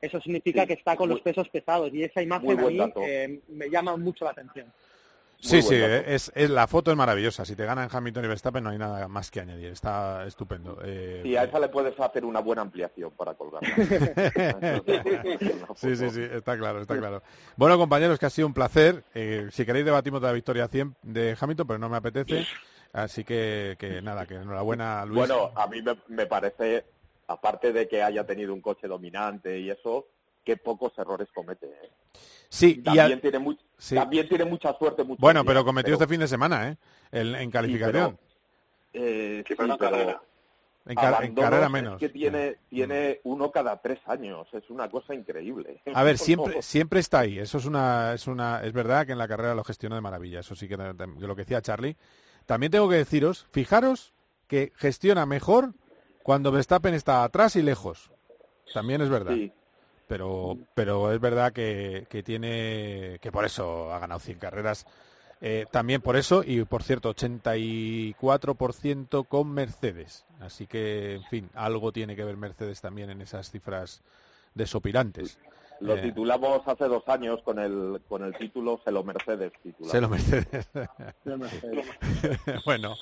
Eso significa que está con los pesos pesados y esa imagen a mí eh, me llama mucho la atención. Sí, sí, es, es, la foto es maravillosa. Si te ganan Hamilton y Verstappen no hay nada más que añadir. Está estupendo. Eh, y a esa le puedes hacer una buena ampliación para colgarla. sí, sí, sí, está claro, está claro. Bueno, compañeros, que ha sido un placer. Eh, si queréis debatimos de la victoria 100 de Hamilton, pero no me apetece. Así que, que nada, que enhorabuena, Luis. Bueno, a mí me, me parece, aparte de que haya tenido un coche dominante y eso, qué pocos errores comete. ¿eh? Sí, también, y tiene también tiene mucha suerte. bueno, pero cometió este fin de semana, ¿eh? en calificación. Eh, sí, pero, carrera. En, carrera menos. Es que tiene, tiene uno cada tres años, es una cosa increíble. A ver, siempre, siempre está ahí. Eso es una, es una, es verdad que en la carrera lo gestiona de maravilla. Eso sí que lo que decía Charlie. También tengo que deciros, fijaros que gestiona mejor cuando Verstappen está atrás y lejos. También es verdad. Sí pero, pero es verdad que, que tiene, que por eso ha ganado 100 carreras. Eh, también por eso, y por cierto, 84% con Mercedes. Así que, en fin, algo tiene que ver Mercedes también en esas cifras desopilantes. Lo eh, titulamos hace dos años con el, con el título Se lo Mercedes. Se lo Mercedes. bueno,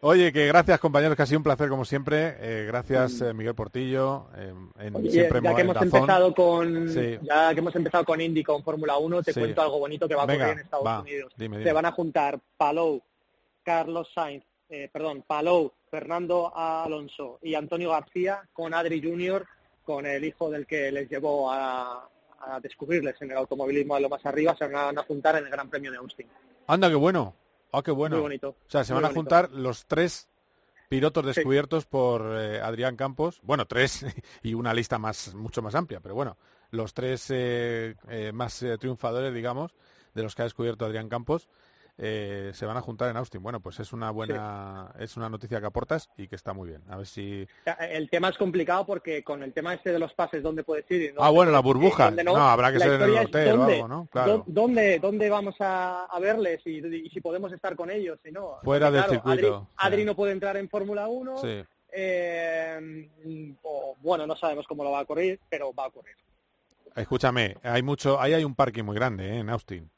oye, que gracias compañeros, que ha sido un placer como siempre. Eh, gracias eh, Miguel Portillo. En, siempre ya que hemos empezado con ya que hemos empezado con Indy con Fórmula 1, te cuento algo bonito que va a ocurrir en Estados Unidos. Se van a juntar Palou, Carlos Sainz, perdón, Palou, Fernando Alonso y Antonio García con Adri Junior con el hijo del que les llevó a, a descubrirles en el automovilismo de lo más arriba, se van a juntar en el Gran Premio de Austin. Anda, qué bueno. Ah, qué bueno. Muy bonito. O sea, se van a juntar los tres pilotos descubiertos por eh, Adrián Campos. Bueno, tres y una lista más mucho más amplia, pero bueno, los tres eh, eh, más triunfadores, digamos, de los que ha descubierto Adrián Campos. Eh, se van a juntar en Austin. Bueno, pues es una buena, es una noticia que aportas y que está muy bien. A ver si el tema es complicado porque con el tema este de los pases, ¿dónde puedes ir? ah, bueno, la burbuja. No, habrá que ser en el hotel o algo, ¿no? Claro. ¿Dónde, dónde vamos a, verles y, si podemos estar con ellos? Si no, fuera del circuito. Adri, no puede entrar en Fórmula 1. Eh, bueno, no sabemos cómo lo va a ocurrir, pero va a ocurrir. Escúchame, hay mucho, ahí hay un parque muy grande ¿eh? en Austin.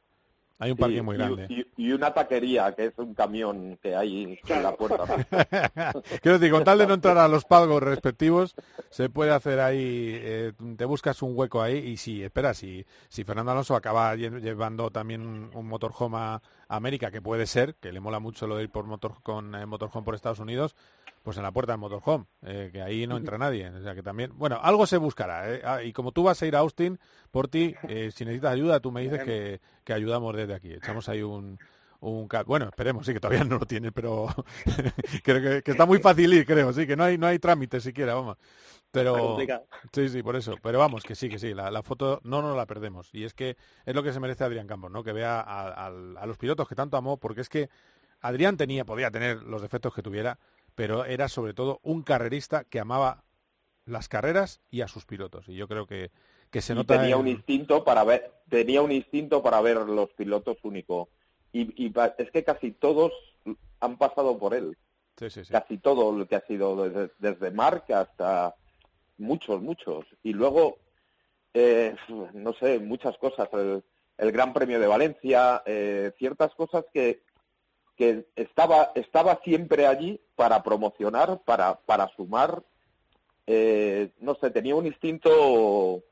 Hay un parque muy grande. Y, una taquería, que es un camión que hay en la puerta. Quiero decir, con tal de no entrar a los pagos respectivos, se puede hacer ahí, eh, te buscas un hueco ahí y si, espera, si, si Fernando Alonso acaba llevando también un, motorhome a América, que puede ser, que le mola mucho lo de ir por motor, con eh, motorhome por Estados Unidos, pues en la puerta del motorhome, eh, que ahí no entra nadie. O sea que también, bueno, algo se buscará. Eh. Ah, y como tú vas a ir a Austin, por ti, eh, si necesitas ayuda, tú me dices que, que, ayudamos desde aquí. Echamos ahí un, un bueno, esperemos, sí, que todavía no lo tiene, pero creo que, está muy fácil ir, creo, sí, que no hay, no hay trámite siquiera, vamos. Pero sí, sí, por eso. Pero vamos, que sí, que sí, la, la, foto no nos la perdemos. Y es que es lo que se merece Adrián Campos, ¿no? Que vea a, a los pilotos que tanto amó, porque es que Adrián tenía, podía tener los defectos que tuviera, pero era sobre todo un carrerista que amaba las carreras y a sus pilotos. Y yo creo que, que se nota. tenía un instinto para ver, tenía un instinto para ver los pilotos único. Y, es que casi todos han pasado por él. Sí, sí, sí. Casi todo lo que ha sido desde, desde Marc hasta muchos, muchos. Y luego, eh, no sé, muchas cosas. El, Gran Premio de Valencia, eh, ciertas cosas que, que estaba, estaba siempre allí para promocionar, para, para sumar, eh, no sé, tenía un instinto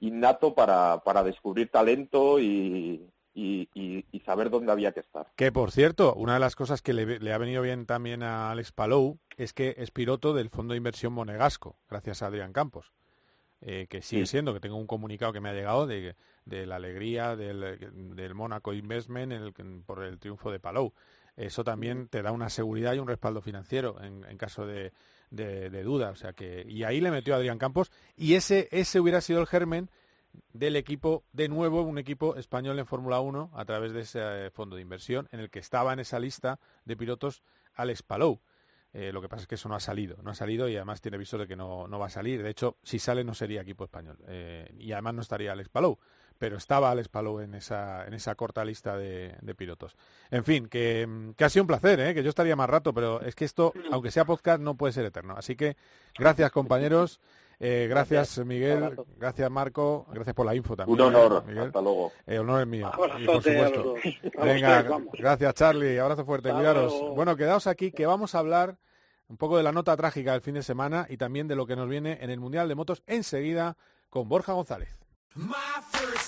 innato para, para descubrir talento y, y, y, saber dónde había que estar. Que por cierto, una de las cosas que le, le, ha venido bien también a Alex Palou es que es piloto del Fondo de Inversión Monegasco, gracias a Adrián Campos. Eh, que sigue siendo, que tengo un comunicado que me ha llegado de, de la alegría del, del Mónaco Investment por el triunfo de Palou. Eso también te da una seguridad y un respaldo financiero en, en caso de, de, de, duda. O sea que, y ahí le metió a Adrián Campos y ese, ese hubiera sido el germen del equipo, de nuevo un equipo español en Fórmula 1 a través de ese eh, fondo de inversión en el que estaba en esa lista de pilotos Alex Palou. Eh, lo que pasa es que eso no ha salido, no ha salido y además tiene viso de que no, no va a salir. De hecho, si sale no sería equipo español eh, y además no estaría Alex Palou, pero estaba Alex Palou en esa, en esa corta lista de, pilotos. En fin, que, ha sido un placer, ¿eh? que yo estaría más rato, pero es que esto, aunque sea podcast, no puede ser eterno. Así que gracias compañeros. Eh, gracias, Miguel. Gracias, Marco. Gracias por la info también. Un honor. Hasta luego. El honor es mío. Y por supuesto. Venga, gracias, Charlie. Abrazo fuerte. Cuidaros. Bueno, quedaos aquí que vamos a hablar un poco de la nota trágica del fin de semana y también de lo que nos viene en el Mundial de Motos enseguida con Borja González.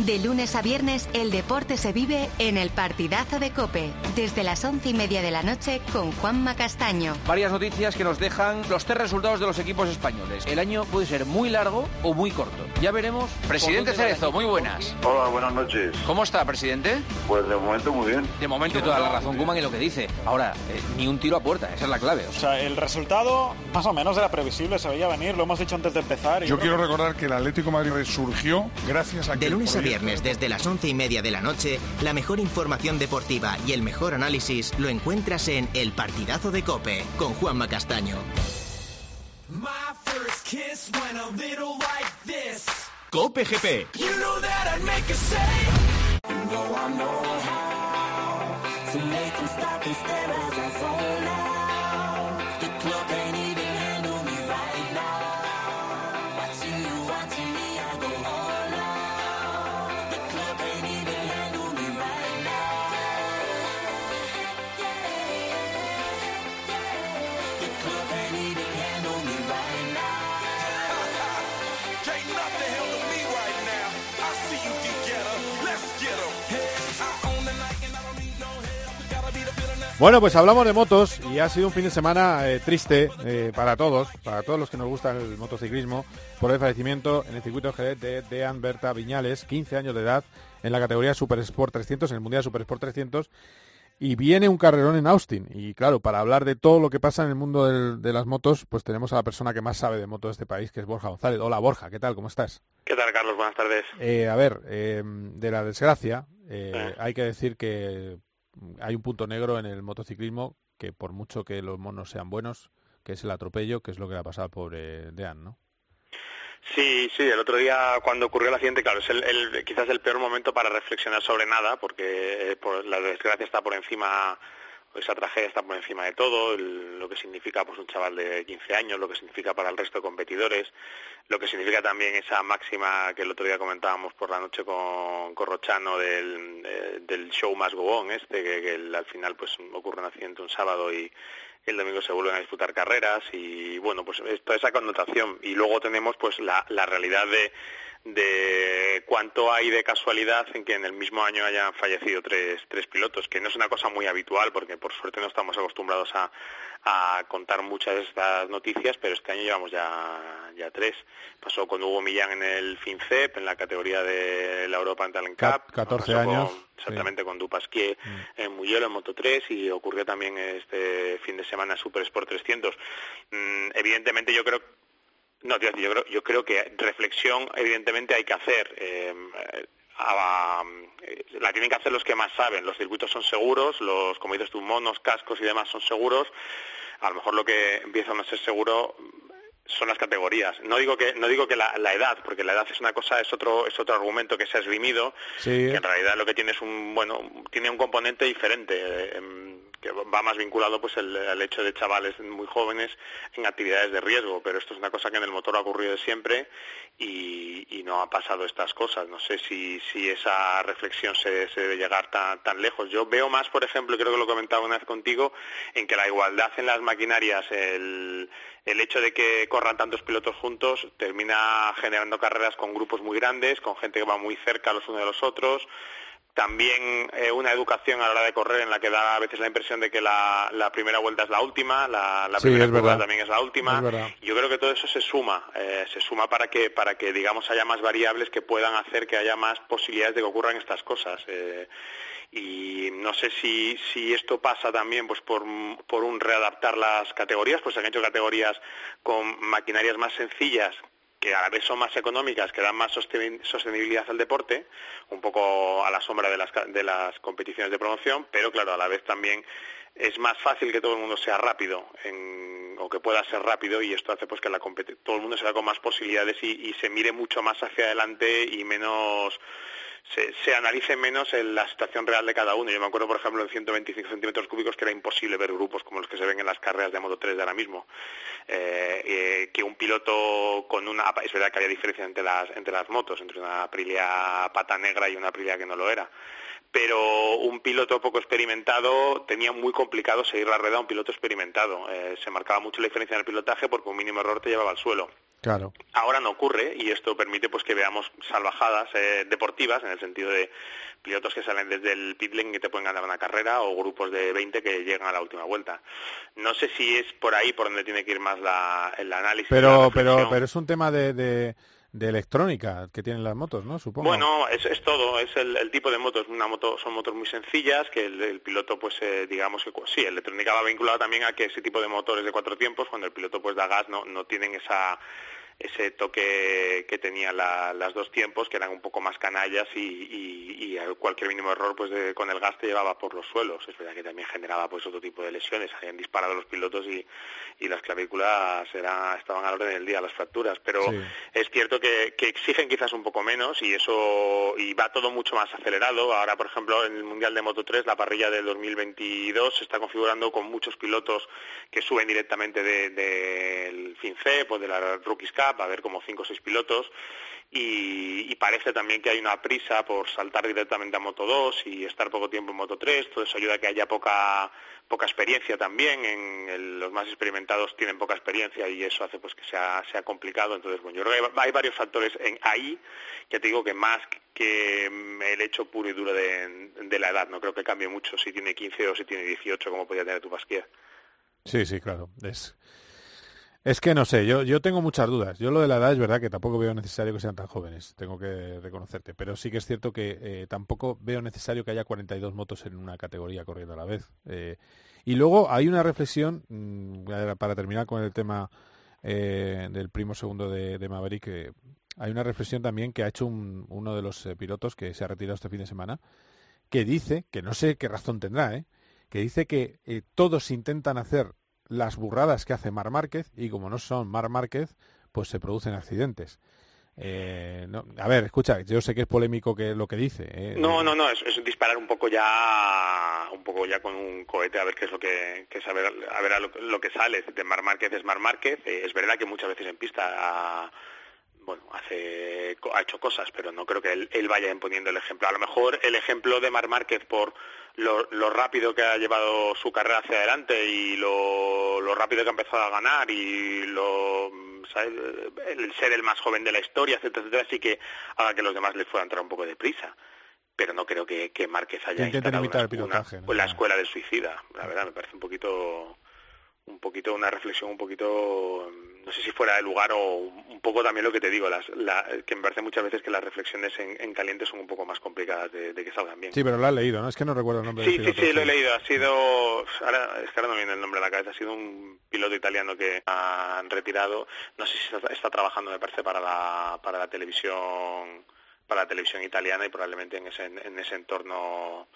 De lunes a viernes, el deporte se vive en el partidazo de Cope, desde las once y media de la noche con Juanma Castaño. Varias noticias que nos dejan los tres resultados de los equipos españoles. El año puede ser muy largo o muy corto. Ya veremos. Presidente Cerezo, muy buenas. Hola, buenas noches. ¿Cómo está, presidente? Pues de momento muy bien. De momento toda la razón, Kuman, en lo que dice. Ahora, eh, ni un tiro a puerta, esa es la clave. O sea, el resultado más o menos era previsible, se veía venir, lo hemos dicho antes de empezar. Yo quiero recordar que el Atlético Madrid resurgió gracias a que... De lunes a viernes, desde las once y media de la noche, la mejor información deportiva y el mejor análisis lo encuentras en El Partidazo de Cope, con Juanma Castaño. Cope GP. Bueno, pues hablamos de motos y ha sido un fin de semana eh, triste eh, para todos, para todos los que nos gusta el motociclismo, por el fallecimiento en el circuito GD de Dean Berta Viñales, 15 años de edad, en la categoría Super Sport 300, en el Mundial Super Sport 300, y viene un carrerón en Austin. Y claro, para hablar de todo lo que pasa en el mundo de las motos, pues tenemos a la persona que más sabe de motos de este país, que es Borja González. Hola Borja, ¿qué tal? ¿Cómo estás? ¿Qué tal, Carlos? Buenas tardes. Eh, a ver, de la desgracia, hay que decir que hay un punto negro en el motociclismo que por mucho que los monos sean buenos, que es el atropello, que es lo que le ha pasado al pobre Dean, ¿no? Sí, sí, el otro día cuando ocurrió el accidente, claro, es el, quizás el peor momento para reflexionar sobre nada, porque eh, por, la desgracia está por encima esa tragedia está por encima de todo, lo que significa pues un chaval de 15 años, lo que significa para el resto de competidores, lo que significa también esa máxima que el otro día comentábamos por la noche con Corrochano del, eh, del show más go este, que, al final pues ocurre un accidente un sábado y el domingo se vuelven a disputar carreras y bueno, pues toda esa connotación. Y luego tenemos pues la, la realidad de de cuánto hay de casualidad en que en el mismo año hayan fallecido tres, tres pilotos, que no es una cosa muy habitual porque por suerte no estamos acostumbrados a, contar muchas de estas noticias, pero este año llevamos ya, ya tres. Pasó con Hugo Millán en el FinCEP, en la categoría de la Europa Talent Cup. 14 años. exactamente, con Dupasquier mm. en Muyelo, en Moto 3, y ocurrió también este fin de semana Super Sport 300. Mm, evidentemente yo creo no, yo, creo, yo creo que reflexión evidentemente hay que hacer. Em, eh, la tienen que hacer los que más saben. Los circuitos son seguros, los, como dices tú, monos, cascos y demás son seguros. A lo mejor lo que empieza a no ser seguro son las categorías. No digo que no digo que la, edad, porque la edad es una cosa, es otro es otro argumento que se ha esgrimido, que en realidad lo que tiene es un bueno tiene un componente diferente. Em, va más vinculado pues el, hecho de chavales muy jóvenes en actividades de riesgo, pero esto es una cosa que en el motor ha ocurrido siempre y, no ha pasado estas cosas. No sé si, esa reflexión se, debe llegar tan, tan lejos. Yo veo más, por ejemplo, creo que lo comentaba una vez contigo, en que la igualdad en las maquinarias, el, el hecho de que corran tantos pilotos juntos termina generando carreras con grupos muy grandes, con gente que va muy cerca los unos de los otros, también eh, una educación a la hora de correr en la que da a veces la impresión de que la, primera vuelta es la última, la, primera vuelta también es la última. Yo creo que todo eso se suma, eh, se suma para que, para que digamos haya más variables que puedan hacer que haya más posibilidades de que ocurran estas cosas. Eh, y no sé si, si esto pasa también pues por, por un readaptar las categorías, pues se han hecho categorías con maquinarias más sencillas que a la vez son más económicas, que dan más sostenibilidad al deporte, un poco a la sombra de las, de las competiciones de promoción, pero claro, a la vez también es más fácil que todo el mundo sea rápido o que pueda ser rápido y esto hace pues que la todo el mundo se con más posibilidades y, y se mire mucho más hacia adelante y menos se, analice menos en la situación real de cada uno. Yo me acuerdo, por ejemplo, en 125 centímetros cúbicos que era imposible ver grupos como los que se ven en las carreras de Moto 3 de ahora mismo. Eh, eh, que un piloto con una... Es verdad que había diferencia entre las, entre las motos, entre una Aprilia pata negra y una Aprilia que no lo era pero un piloto poco experimentado tenía muy complicado seguir la rueda a un piloto experimentado. Eh, se marcaba mucho la diferencia en el pilotaje porque un mínimo error te llevaba al suelo. Claro. Ahora no ocurre y esto permite pues que veamos salvajadas eh, deportivas en el sentido de pilotos que salen desde el pit lane y te pueden ganar una carrera o grupos de 20 que llegan a la última vuelta. No sé si es por ahí por donde tiene que ir más el análisis. Pero, pero, pero es un tema de de electrónica que tienen las motos, ¿no? Supongo. Bueno, es, es todo, es el, tipo de motos. Una moto son motos muy sencillas que el, piloto, pues, eh, digamos que sí, electrónica va vinculada también a que ese tipo de motores de cuatro tiempos, cuando el piloto pues da gas, no, no tienen esa ese toque que tenían las dos tiempos, que eran un poco más canallas y, cualquier mínimo error pues con el gas te llevaba por los suelos. Es verdad que también generaba pues otro tipo de lesiones. Habían disparado los pilotos y, las clavículas era, estaban al orden del día, las fracturas. Pero es cierto que, exigen quizás un poco menos y eso y va todo mucho más acelerado. Ahora, por ejemplo, en el Mundial de Moto 3, la parrilla del 2022 se está configurando con muchos pilotos que suben directamente del de, FinCEP o de la Rookies Cup va a haber como cinco o seis pilotos y, parece también que hay una prisa por saltar directamente a Moto 2 y estar poco tiempo en Moto 3, todo eso ayuda a que haya poca poca experiencia también, en los más experimentados tienen poca experiencia y eso hace pues que sea, sea complicado, entonces bueno, yo creo que hay, varios factores en ahí que te digo que más que el hecho puro y duro de, de la edad, no creo que cambie mucho si tiene 15 o si tiene 18 como podía tener tu Pasquier. Sí, sí, claro, es es que no sé, yo, yo tengo muchas dudas. Yo lo de la edad es verdad que tampoco veo necesario que sean tan jóvenes, tengo que reconocerte. Pero sí que es cierto que eh, tampoco veo necesario que haya 42 motos en una categoría corriendo a la vez. Eh, y luego hay una reflexión, mm, para terminar con el tema eh, del primo segundo de, de Maverick, hay una reflexión también que ha hecho uno de los pilotos que se ha retirado este fin de semana, que dice, que no sé qué razón tendrá, que dice que todos intentan hacer las burradas que hace Mar Márquez y como no son Mar Márquez, pues se producen accidentes. Eh, a ver, escucha, yo sé que es polémico que lo que dice. ¿eh? No, no, no, es, disparar un poco ya, un poco ya con un cohete a ver qué es lo que, que saber, a ver lo, que sale. De Mar Márquez es Mar Márquez. Eh, es verdad que muchas veces en pista bueno, hace, ha hecho cosas, pero no creo que él, vaya imponiendo el ejemplo. A lo mejor el ejemplo de Mar Márquez por lo, rápido que ha llevado su carrera hacia adelante y lo, rápido que ha empezado a ganar y lo, el ser el más joven de la historia, etcétera, etcétera, así que haga que los demás les puedan entrar un poco de prisa. Pero no creo que, que Márquez haya instalado una, la escuela del suicida. La verdad, me parece un poquito un poquito una reflexión un poquito no sé si fuera de lugar o un poco también lo que te digo las, que me parece muchas veces que las reflexiones en, caliente son un poco más complicadas de, que salgan bien. Sí pero lo has leído no es que no recuerdo el nombre sí sí sí lo he leído. Ha sido ahora es que ahora no viene el nombre a la cabeza ha sido un piloto italiano que han retirado. No sé si está, trabajando me parece para la para la televisión para la televisión italiana y probablemente en ese en ese entorno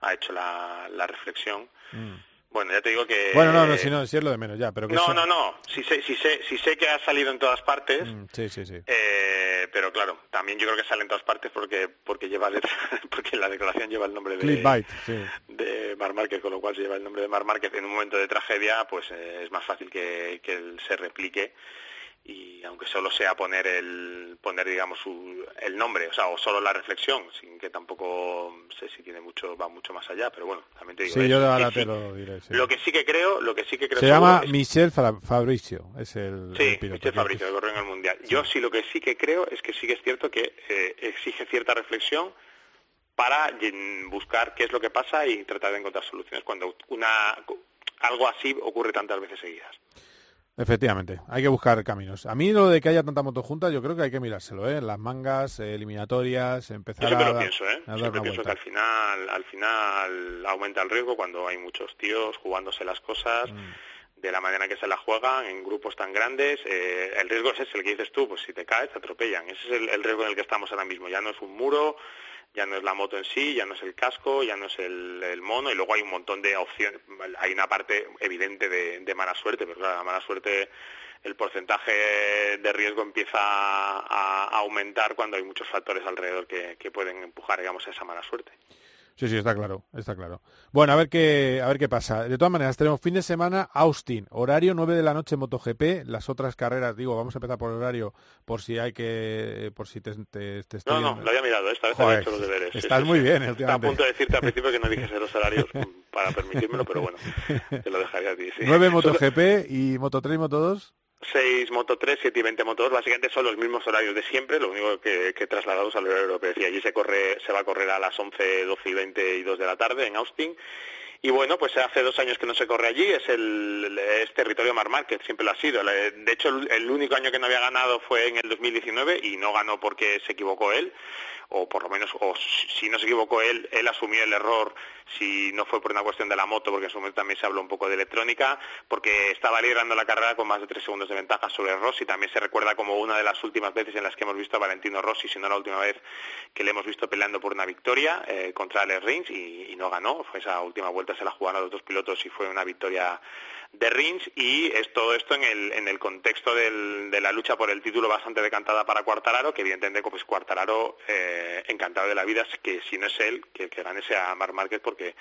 ha hecho la, reflexión. Mm. Bueno, ya te digo que... Bueno, no, no, si, no, si es lo de menos ya, pero... no, no, no, sí sé, sí, sé, sí sé que ha salido en todas partes, mm, sí, sí, sí. Eh, pero claro, también yo creo que sale en todas partes porque porque lleva porque la declaración lleva el nombre de, de Mar Márquez, con lo cual se lleva el nombre de Mar Márquez en un momento de tragedia, pues eh, es más fácil que, que él se replique y aunque solo sea poner el poner digamos el nombre o sea o solo la reflexión sin que tampoco sé si tiene mucho va mucho más allá pero bueno también te digo sí, yo ahora te lo diré lo que sí que creo lo que sí que creo se llama Michel Fabricio es el, sí, Michel Fabricio que corrió en el mundial. Yo sí. lo que sí que creo es que sí que es cierto que eh, exige cierta reflexión para buscar qué es lo que pasa y tratar de encontrar soluciones cuando una algo así ocurre tantas veces seguidas Efectivamente, hay que buscar caminos. A mí lo de que haya tanta moto junta, yo creo que hay que mirárselo, ¿eh? Las mangas, eh, eliminatorias, empezar yo siempre a... lo pienso, ¿eh? siempre pienso que al final, al final aumenta el riesgo cuando hay muchos tíos jugándose las cosas. Mm. de la manera que se la juegan en grupos tan grandes. Eh, el riesgo es ese, el que dices tú, pues si te caes te atropellan. Ese es el, riesgo en el que estamos ahora mismo. Ya no es un muro, ya no es la moto en sí, ya no es el casco, ya no es el, mono y luego hay un montón de opciones. Hay una parte evidente de, mala suerte, pero claro, la mala suerte, el porcentaje de riesgo empieza a, aumentar cuando hay muchos factores alrededor que, que pueden empujar, digamos, a esa mala suerte. Sí, sí, está claro, está claro. Bueno, a ver qué, a ver qué pasa. De todas maneras, tenemos fin de semana Austin, horario 9 de la noche MotoGP, las otras carreras, digo, vamos a empezar por horario, por si hay que, por si te, te, estoy... No, no, lo había mirado, esta vez había hecho los deberes. Estás muy bien, Estaba a punto de decirte al principio que no dijese los horarios para permitírmelo, pero bueno, te lo dejaría a ti, sí. 9 MotoGP y Moto3 y Moto2. 6 Moto 3, 7 y 20 Moto 2, básicamente son los mismos horarios de siempre, lo único que, que trasladados al horario europeo. Y allí se corre, se va a correr a las 11, 12 y 20 y 2 de la tarde en Austin. Y bueno, pues hace dos años que no se corre allí, es el es territorio Mar Márquez, siempre lo ha sido. De hecho, el único año que no había ganado fue en el 2019 y no ganó porque se equivocó él o por lo menos, o si no se equivocó él, él asumió el error si no fue por una cuestión de la moto, porque en su momento también se habló un poco de electrónica, porque estaba liderando la carrera con más de tres segundos de ventaja sobre Rossi. También se recuerda como una de las últimas veces en las que hemos visto a Valentino Rossi, si no la última vez que le hemos visto peleando por una victoria eh, contra Alex Rins y, no ganó. Fue esa última vuelta se la jugaron los dos pilotos y fue una victoria de Rins y es todo esto en el, en el contexto de la lucha por el título bastante decantada para Cuartararo, que evidentemente pues Cuartararo eh, encantado de la vida que si no es él, que, que gane sea Mar Márquez porque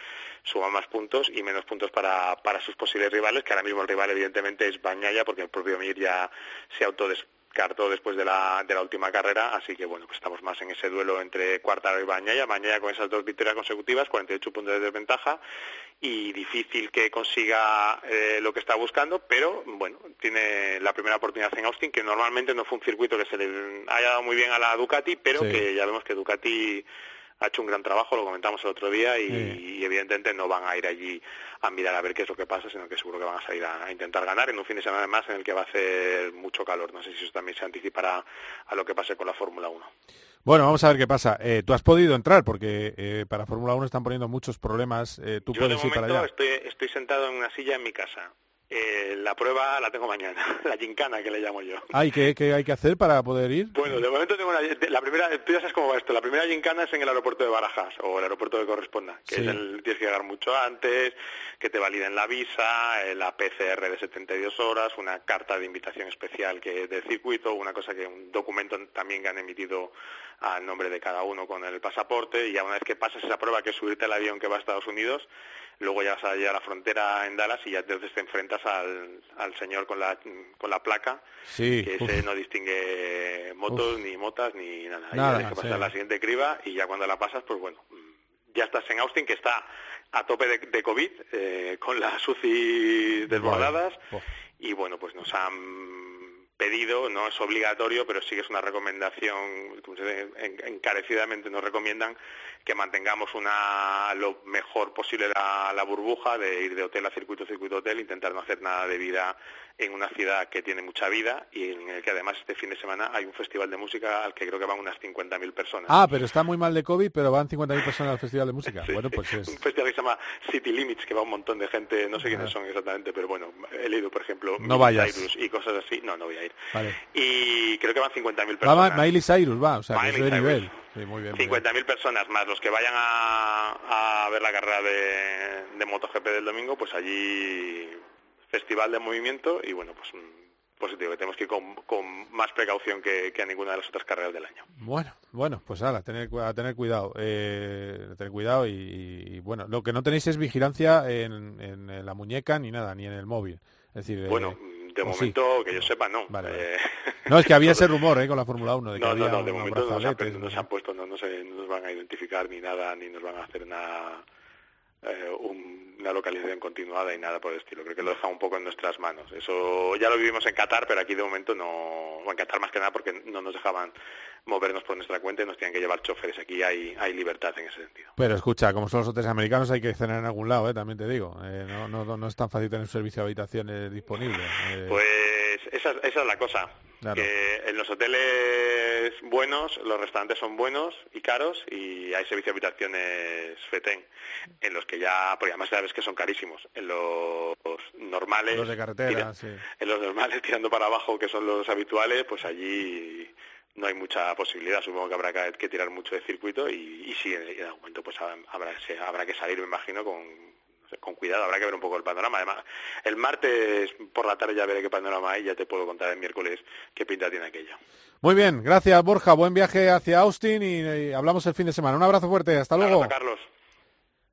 suma más puntos y menos puntos para, para sus posibles rivales, que ahora mismo el rival evidentemente es Bañaya porque el propio Mir ya se autodes cartó después de la, de la última carrera, así que bueno, pues estamos más en ese duelo entre Cuartaro y Bañaya, Bañaya con esas dos victorias consecutivas, 48 puntos de desventaja y difícil que consiga eh, lo que está buscando, pero bueno, tiene la primera oportunidad en Austin, que normalmente no fue un circuito que se le haya dado muy bien a la Ducati, pero que ya vemos que Ducati ha hecho un gran trabajo, lo comentamos el otro día, y, evidentemente no van a ir allí a mirar a ver qué es lo que pasa, sino que seguro que van a salir a, intentar ganar en un fin de semana más en el que va a hacer mucho calor. No sé si eso también se anticipará a lo que pase con la Fórmula 1. Bueno, vamos a ver qué pasa. Eh, tú has podido entrar porque eh, para Fórmula 1 están poniendo muchos problemas. Eh, tú puedes ir para allá. Estoy, estoy sentado en una silla en mi casa. Eh, la prueba la tengo mañana, la gincana que le llamo yo. ¿y qué, hay que hacer para poder ir? Bueno, de momento tengo una, la primera, tú ya sabes cómo va esto, la primera gincana es en el aeropuerto de Barajas o el aeropuerto que corresponda, que es el, tienes que llegar mucho antes, que te validen la visa, eh, la PCR de 72 horas, una carta de invitación especial que del circuito, una cosa que un documento también que han emitido al nombre de cada uno con el pasaporte y ya una vez que pasas esa prueba que es subirte al avión que va a Estados Unidos, luego ya vas a a la frontera en Dallas y ya entonces te enfrentas al, al señor con la, con la placa, que ese no distingue motos, ni motas, ni nada. nada tienes que pasar la siguiente criba y ya cuando la pasas, pues bueno, ya estás en Austin, que está a tope de, COVID, eh, con las UCI desbordadas, y bueno, pues nos han pedido, no es obligatorio, pero sí que es una recomendación, encarecidamente nos recomiendan que mantengamos una lo mejor posible la, la, burbuja de ir de hotel a circuito, circuito hotel, intentar no hacer nada de vida en una ciudad que tiene mucha vida y en el que además este fin de semana hay un festival de música al que creo que van unas 50.000 personas. Ah, pero está muy mal de COVID, pero van 50.000 personas al festival de música. bueno, pues es... Un festival que se llama City Limits, que va un montón de gente, no sé quiénes son exactamente, pero bueno, he leído, por ejemplo, no vayas. Cyrus y cosas así. No, no voy a ir. Y creo que van 50.000 personas. Va Miley Cyrus, va, o sea, que es de nivel. Sí, 50.000 personas más los que vayan a, a ver la carrera de, de MotoGP del domingo, pues allí festival de movimiento y bueno, pues positivo, que tenemos que ir con, más precaución que, a ninguna de las otras carreras del año. Bueno, bueno, pues a tener, a tener cuidado, eh, tener cuidado y, bueno, lo que no tenéis es vigilancia en, la muñeca ni nada, ni en el móvil. Es decir, bueno, de momento, que yo sepa, no. Eh, no, es que había ese rumor ¿eh? con la Fórmula 1. De que no, había no, de momento no se, han, puesto, no, no, se, nos van a identificar ni nada, ni nos van a hacer nada, un una localización continuada y nada por el estilo. Creo que lo deja un poco en nuestras manos. Eso ya lo vivimos en Qatar, pero aquí de momento no, o en Qatar más que nada porque no nos dejaban movernos por nuestra cuenta y nos tienen que llevar choferes. Aquí hay, hay libertad en ese sentido. Pero escucha, como son los hoteles americanos hay que cenar en algún lado, ¿eh? también te digo. Eh, no, no, no, es tan fácil tener un servicio de habitaciones disponible. Eh. Pues esa, esa es la cosa. Que en los hoteles buenos, los restaurantes son buenos y caros y hay servicio de habitaciones FETEN, en los que ya, porque además sabes que son carísimos. En los normales... Los de carretera, sí. En los normales, tirando para abajo, que son los habituales, pues allí no hay mucha posibilidad. Supongo que habrá que, tirar mucho de circuito y, y sí, en, algún momento pues habrá, habrá que salir, me imagino, con, con cuidado, habrá que ver un poco el panorama. Además, el martes por la tarde ya veré qué panorama hay y ya te puedo contar el miércoles qué pinta tiene aquello. Muy bien, gracias Borja, buen viaje hacia Austin y, hablamos el fin de semana. Un abrazo fuerte, hasta luego. Carlos.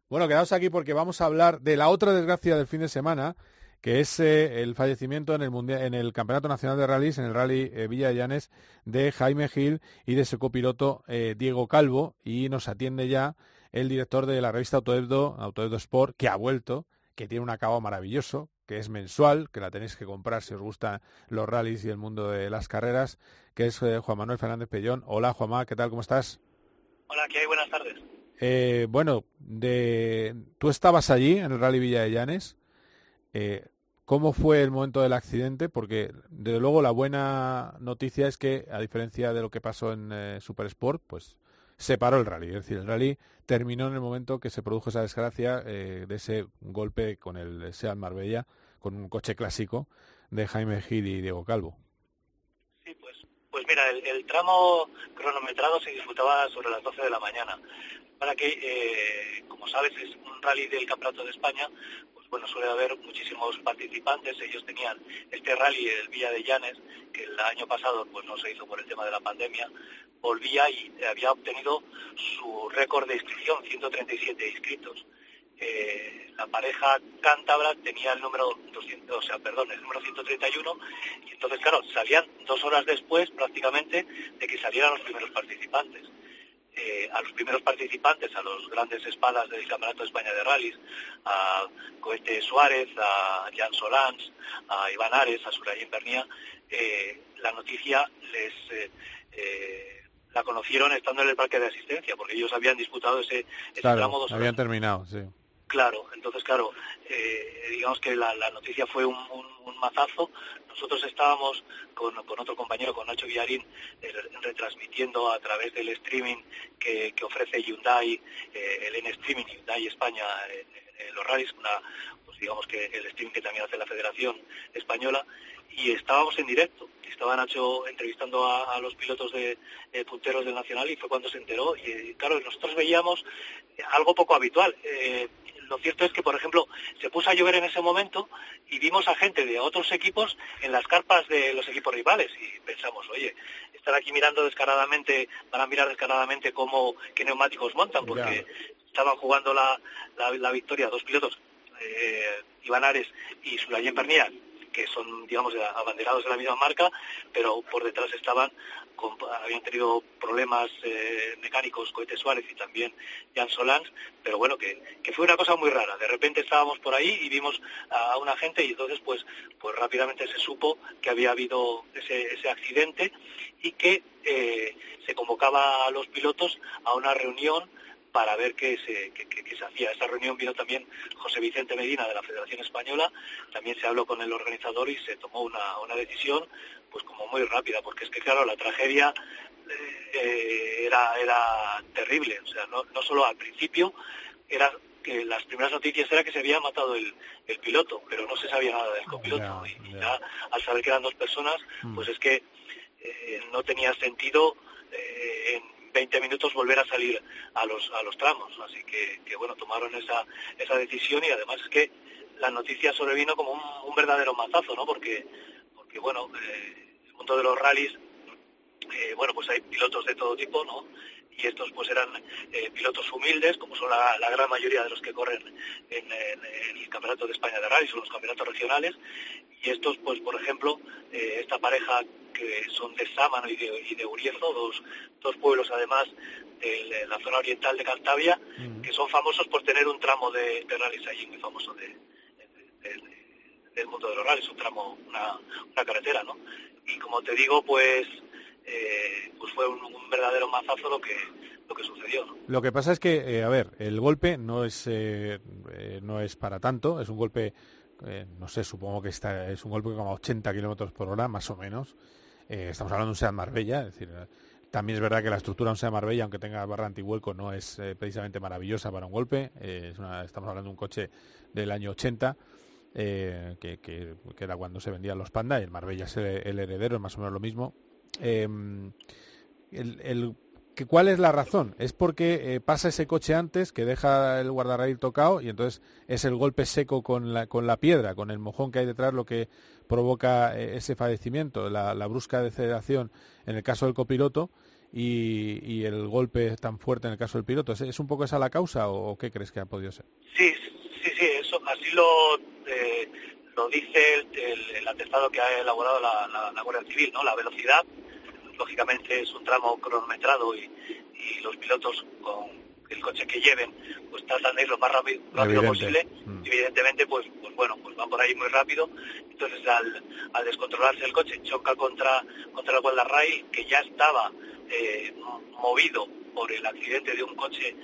Bueno, quedaos aquí porque vamos a hablar de la otra desgracia del fin de semana, que es eh, el fallecimiento en el, mundial, en el Campeonato Nacional de Rallys, en el Rally eh, Villa de Llanes, de Jaime Gil y de su copiloto eh, Diego Calvo. Y nos atiende ya el director de la revista Autoebdo, Autoebdo Sport, que ha vuelto, que tiene un acabado maravilloso, que es mensual, que la tenéis que comprar si os gustan los rallies y el mundo de las carreras, que es Juan Manuel Fernández Pellón. Hola Juanma, ¿qué tal? ¿Cómo estás? Hola, ¿qué hay? Buenas tardes. bueno, de... tú estabas allí en el Rally Villa de Llanes. ¿Cómo fue el momento del accidente? Porque, desde luego, la buena noticia es que, a diferencia de lo que pasó en eh, Super Sport, pues se paró el rally. Es decir, el rally terminó en el momento que se produjo esa desgracia eh, de ese golpe con el Seat Marbella, con un coche clásico de Jaime Gil y Diego Calvo. Sí, pues, pues mira, el, tramo cronometrado se disputaba sobre las 12 de la mañana. Para que, eh, como sabes, es un rally del Campeonato de España, bueno, suele haber muchísimos participantes. Ellos tenían este rally, el Villa de Llanes, que el año pasado pues no se hizo por el tema de la pandemia, volvía y había obtenido su récord de inscripción, 137 inscritos. Eh, la pareja cántabra tenía el número 200, o sea, perdón, el número 131 y entonces claro, salían dos horas después prácticamente de que salieran los primeros participantes. Eh, a los primeros participantes, a los grandes espadas del Campeonato de España de Rallys, a Cohete Suárez, a Jan Solans, a Iván Ares, a Surayin Bernía, eh, la noticia les eh, la conocieron estando en el parque de asistencia, porque ellos habían disputado ese, tramo dos Habían terminado, sí. Claro, entonces claro, digamos que la, noticia fue un, mazazo. Nosotros estábamos con, otro compañero, con Nacho Villarín, eh, retransmitiendo a través del streaming que, ofrece Hyundai, eh, el N-Streaming Hyundai España en, los rallies, pues digamos que el streaming que también hace la Federación Española, y estábamos en directo. Estaba Nacho entrevistando a, los pilotos de punteros del Nacional y fue cuando se enteró. Y claro, nosotros veíamos algo poco habitual. Eh, lo cierto es que, por ejemplo, se puso a llover en ese momento y vimos a gente de otros equipos en las carpas de los equipos rivales y pensamos, oye, están aquí mirando descaradamente, van a mirar descaradamente cómo, qué neumáticos montan, porque estaban jugando la, la, victoria dos pilotos, eh, Iván Ares y Sulayen Pernía, que son, digamos, abanderados de la misma marca, pero por detrás estaban, habían tenido problemas eh, mecánicos Cohete Suárez y también Jan Solans, pero bueno, que, fue una cosa muy rara. De repente estábamos por ahí y vimos a una gente y entonces pues, pues rápidamente se supo que había habido ese, ese accidente y que eh, se convocaba a los pilotos a una reunión para ver qué se, se hacía. Esta reunión vino también José Vicente Medina de la Federación Española, también se habló con el organizador y se tomó una, una decisión pues como muy rápida, porque es que claro, la tragedia eh, era, era terrible, o sea, no, no solo al principio, era que las primeras noticias era que se había matado el, el piloto, pero no se sabía nada del copiloto. y ya al saber que eran dos personas, mm. pues es que eh, no tenía sentido eh, en 20 minutos volver a salir a los, a los tramos. Así que, bueno, tomaron esa, esa decisión y además es que la noticia sobrevino como un, verdadero mazazo, ¿no? Porque, porque bueno, eh, mundo de los rallies, eh, bueno, pues hay pilotos de todo tipo, ¿no? y estos pues eran eh, pilotos humildes, como son la, gran mayoría de los que corren en, el Campeonato de España de Rallys o los campeonatos regionales, y estos pues por ejemplo, esta pareja que son de Sámano y de, y de Uriezo, dos, dos pueblos además de la zona oriental de Cantabria, que son famosos por tener un tramo de, de rallies allí, muy famoso de, del mundo de los rallies, un tramo, una, una carretera, ¿no? Y como te digo, pues eh, pues fue un, verdadero mazazo lo que lo que sucedió. Lo que pasa es que, eh, a ver, el golpe no es eh, no es para tanto, es un golpe, no sé, supongo que está es un golpe como a 80 kilómetros por hora, más o menos. eh, estamos hablando de un SEAT Marbella, es decir, también es verdad que la estructura de un SEAT Marbella, aunque tenga barra antihuelco, no es precisamente maravillosa para un golpe. estamos hablando de un coche del año 80. Que, que, era cuando se vendían los Panda, y el Marbella es el, heredero, es más o menos lo mismo. el, el ¿Cuál es la razón? ¿Es porque eh, pasa ese coche antes, que deja el guardarraíl tocado y entonces es el golpe seco con la, con la piedra, con el mojón que hay detrás, lo que provoca eh, ese fallecimiento, la, brusca deceleración en el caso del copiloto y, el golpe tan fuerte en el caso del piloto? ¿Es, un poco esa la causa o, qué crees que ha podido ser? Sí, sí, sí, eso, así lo, eh, lo dice el, el, atestado que ha elaborado la, la Guardia Civil, ¿no? La velocidad lógicamente es un tramo cronometrado y, los pilotos con el coche que lleven pues tratan de ir lo más rápido, posible mm. evidentemente pues pues bueno pues van por ahí muy rápido entonces al, descontrolarse el coche choca contra contra el guardarrail que ya estaba eh, movido por el accidente de un coche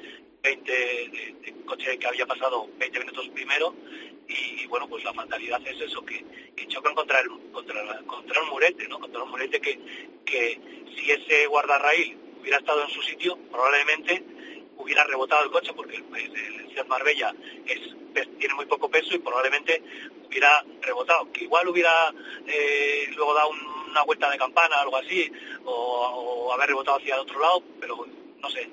20 de, coche que había pasado 20 minutos primero y, bueno pues la fatalidad es eso que, chocan contra el contra contra un murete no contra un murete que, que si ese guardarraíl hubiera estado en su sitio probablemente hubiera rebotado el coche porque el, el Ciudad Marbella es, tiene muy poco peso y probablemente hubiera rebotado. Que igual hubiera eh, luego dado una vuelta de campana algo así o, o haber rebotado hacia el otro lado pero no sé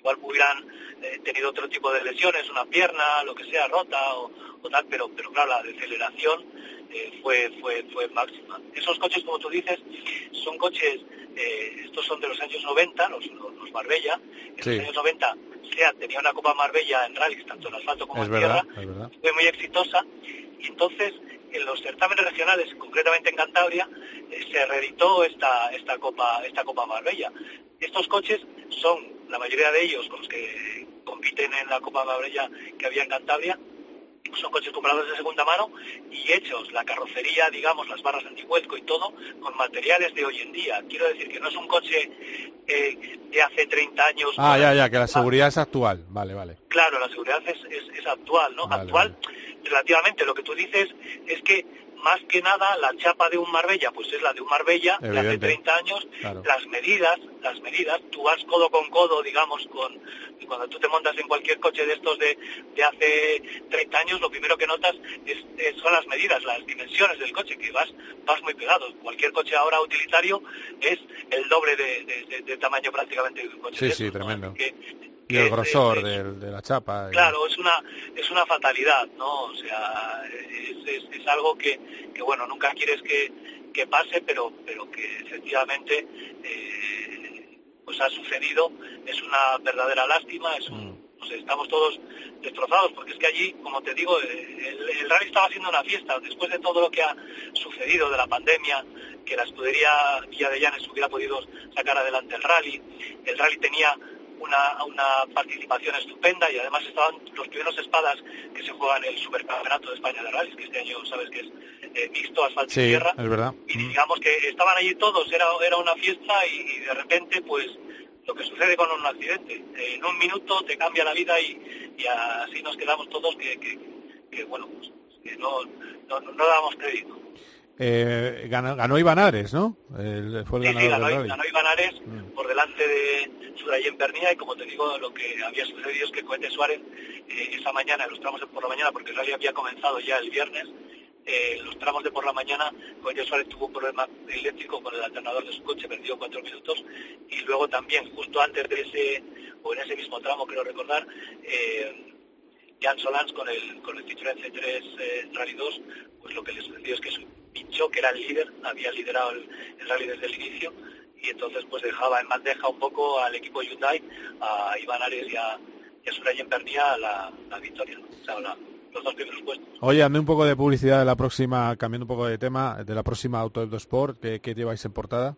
igual hubieran eh, tenido otro tipo de lesiones, una pierna, lo que sea, rota o, tal, pero, pero claro, la deceleración eh, fue, fue, fue máxima. Esos coches, como tú dices, son coches, eh, estos son de los años 90, los, los, Marbella, en los años 90 SEAT tenía una Copa Marbella en rally, tanto en asfalto como en tierra, fue muy exitosa, y entonces en los certámenes regionales, concretamente en Cantabria, se reeditó esta, esta, Copa, esta Copa Marbella. Estos coches son, la mayoría de ellos, con los que compiten en la Copa Marbella que había en Cantabria, son coches comprados de segunda mano y hechos, la carrocería, digamos, las barras anticuelco y todo, con materiales de hoy en día. Quiero decir que no es un coche eh, de hace 30 años. Ah, ya, ya, que la seguridad es actual. Vale, vale. Claro, la seguridad es, es, actual, ¿no? actual, relativamente. Lo que tú dices es que más que nada la chapa de un Marbella, pues es la de un Marbella de hace 30 años, las medidas, las medidas, tú vas codo con codo, digamos, con cuando tú te montas en cualquier coche de estos de, de hace 30 años, lo primero que notas es, son las medidas, las dimensiones del coche, que vas, vas muy pegado. Cualquier coche ahora utilitario es el doble de, tamaño prácticamente de un coche. Sí, sí, tremendo y el grosor de, la chapa. Claro, es una es una fatalidad, ¿no? O sea, es, es, algo que, que, bueno, nunca quieres que, que, pase, pero pero que efectivamente eh, pues ha sucedido. Es una verdadera lástima, es un, mm. estamos todos destrozados, porque es que allí, como te digo, el, el, rally estaba haciendo una fiesta. Después de todo lo que ha sucedido de la pandemia, que la escudería Villa de Llanes hubiera podido sacar adelante el rally, el rally tenía una, una participación estupenda y además estaban los primeros espadas que se juegan en el Supercampeonato de España de Rallys, que este año sabes que es eh, mixto, asfalto y tierra. es verdad. Y digamos que estaban allí todos, era, era una fiesta y, de repente pues lo que sucede con un accidente. En un minuto te cambia la vida y, y así nos quedamos todos que, que, bueno, pues, que no, no, no damos crédito. Eh, ganó, ganó Ivanares, ¿no? fue el sí, sí, ganó, ganó Ivanares mm. por delante de Surayen Pernía y como te digo, lo que había sucedido es que Cohete Suárez eh, esa mañana, en los tramos de por la mañana, porque el rally había comenzado ya el viernes, eh, en los tramos de por la mañana, Cohete Suárez tuvo un problema eléctrico con el alternador de su coche, perdió cuatro minutos y luego también, justo antes de ese, o en ese mismo tramo, creo recordar, eh, Jan Solans con el, con el Citroën C3 Rally 2, pues lo que le sucedió es que su pinchó, que era el líder, había liderado el, rally desde el inicio, y entonces pues dejaba en bandeja un poco al equipo Hyundai, a Iván Ares y a, y a Surayen Pernía la, la victoria, o sea, los dos primeros puestos. Oye, ande un poco de publicidad de la próxima, cambiando un poco de tema, de la próxima Auto del Sport, ¿qué, ¿qué, lleváis en portada?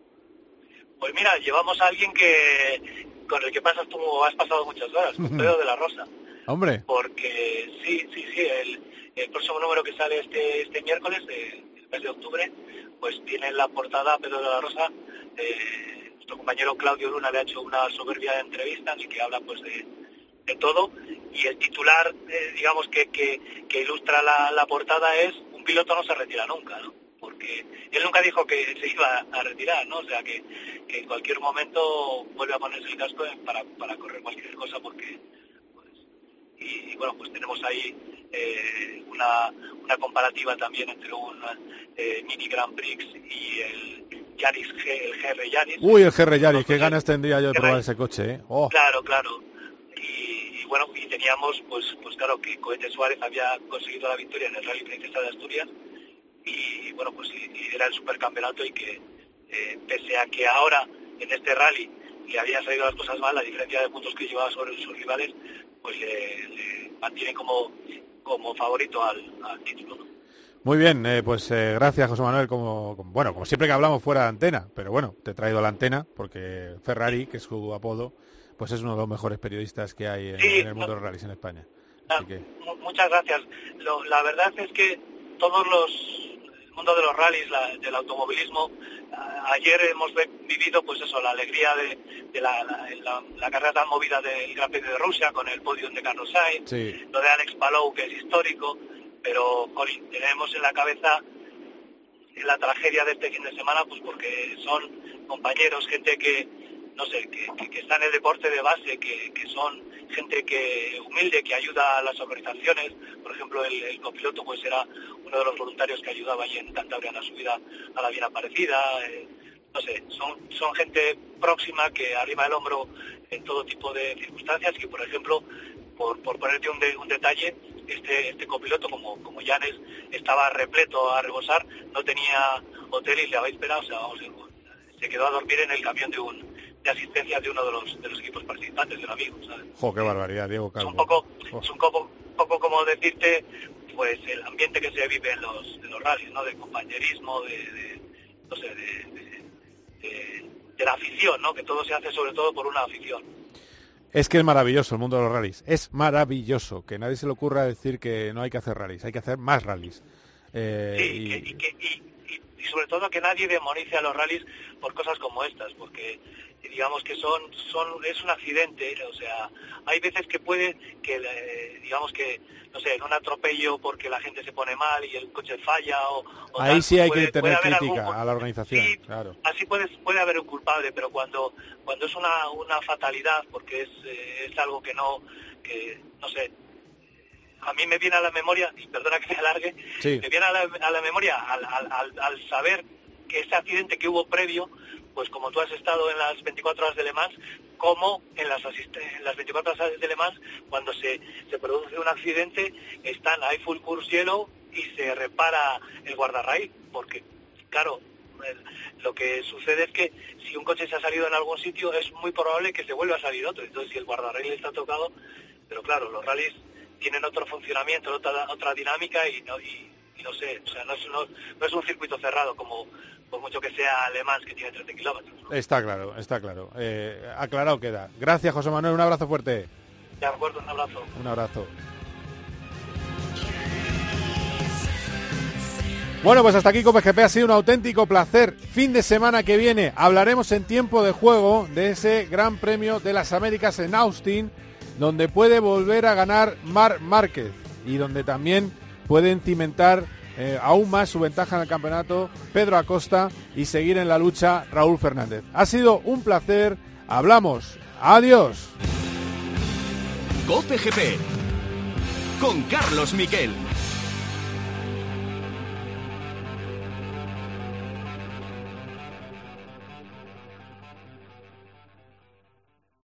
Pues mira, llevamos a alguien que con el que pasas tú has pasado muchas horas, Pedro de la Rosa. Hombre. Porque sí, sí, sí, el, el próximo número que sale este, este miércoles, eh, de octubre, pues tiene en la portada Pedro de la Rosa. Eh, nuestro compañero Claudio Luna le ha hecho una soberbia entrevista en la que habla pues de, todo y el titular, eh, digamos, que, que, ilustra la, portada es un piloto no se retira nunca, ¿no? Porque que él nunca dijo que se iba a retirar, ¿no? O sea, que, en cualquier momento vuelve a ponerse el casco para, para correr cualquier cosa porque... Pues, y, bueno, pues tenemos ahí eh, una, una comparativa también entre un eh, Mini Grand Prix y el Yaris el GR Yaris. Uy, el GR Yaris, qué ganas tendría yo de probar ese coche, ¿eh? Oh. Claro, claro. Y, bueno, y teníamos, pues, pues claro, que Cohete Suárez había conseguido la victoria en el Rally Princesa de Asturias y bueno, pues era el supercampeonato y que eh, pese a que ahora en este rally le habían salido las cosas mal, la diferencia de puntos que llevaba sobre sus rivales, pues le, mantiene como, como favorito al, título. Muy bien, eh, pues eh, gracias José Manuel, como, bueno, como siempre que hablamos fuera de antena, pero bueno, te he traído la antena porque Ferrari, que es su apodo, pues es uno de los mejores periodistas que hay en, el mundo de los rallies en España. Ah, muchas gracias. la verdad es que todos los mundo de los rallies, del automovilismo. Ayer hemos vivido, pues eso, la alegría de, la, carrera tan movida del Gran Premio de Rusia con el podium de Carlos Sainz, lo de Alex Palou, que es histórico, pero tenemos en la cabeza la tragedia de este fin de semana, pues porque son compañeros, gente que, no sé, que, está en el deporte de base, que, son gente que humilde, que ayuda a las organizaciones. Por ejemplo, el, copiloto pues era uno de los voluntarios que ayudaba allí en Cantabria en la subida a la bien aparecida. Eh, no sé, son, son gente próxima que arriba el hombro en todo tipo de circunstancias y, por ejemplo, por, por ponerte un, un detalle, este, este copiloto, como, como Janes, estaba repleto a rebosar, no tenía hotel y le habéis esperado, o sea, se quedó a dormir en el camión de un, de asistencia de uno de los, de los equipos participantes, de un amigo, ¿sabes? Jo, qué barbaridad, Diego Es un poco, es un poco, poco como decirte, pues el ambiente que se vive en los, en los rallies, ¿no? De compañerismo, de, no sé, de, de, la afición, ¿no? Que todo se hace sobre todo por una afición. Es que es maravilloso el mundo de los rallies. Es maravilloso. Que nadie se le ocurra decir que no hay que hacer rallies. Hay que hacer más rallies. Eh, sí, y... que, y sobre todo que nadie demonice a los rallies por cosas como estas, porque digamos que son son es un accidente o sea hay veces que puede que eh, digamos que no sé en un atropello porque la gente se pone mal y el coche falla o, ahí sí hay que tener crítica a la organización claro. así puede puede haber un culpable pero cuando cuando es una una fatalidad porque es eh, es algo que no que no sé a mí me viene a la memoria, y perdona que me alargue, me viene a la, a la memoria al, al, al, saber que ese accidente que hubo previo pues como tú has estado en las 24 horas de Le Mans, como en las, en las 24 horas de Le Mans, cuando se, se produce un accidente, están, hay full course hielo y se repara el guardarraíl, porque, claro, lo que sucede es que si un coche se ha salido en algún sitio, es muy probable que se vuelva a salir otro. Entonces, si el guardarraíl está tocado, pero claro, los rallies tienen otro funcionamiento, otra, otra dinámica y no, y, no sé, o sea, no es, no es un circuito cerrado como, por mucho que sea alemán, que tiene 30 kilómetros. Está claro, está claro. Eh, aclarado queda. Gracias, José Manuel. Un abrazo fuerte. De acuerdo, un abrazo. Un abrazo. Bueno, pues hasta aquí GP ha sido un auténtico placer. Fin de semana que viene hablaremos en tiempo de juego de ese Gran Premio de las Américas en Austin, donde puede volver a ganar Mar Márquez y donde también pueden cimentar eh, aún más su ventaja en el campeonato Pedro Acosta y seguir en la lucha Raúl Fernández. Ha sido un placer. Hablamos. Adiós. GP con Carlos Miquel.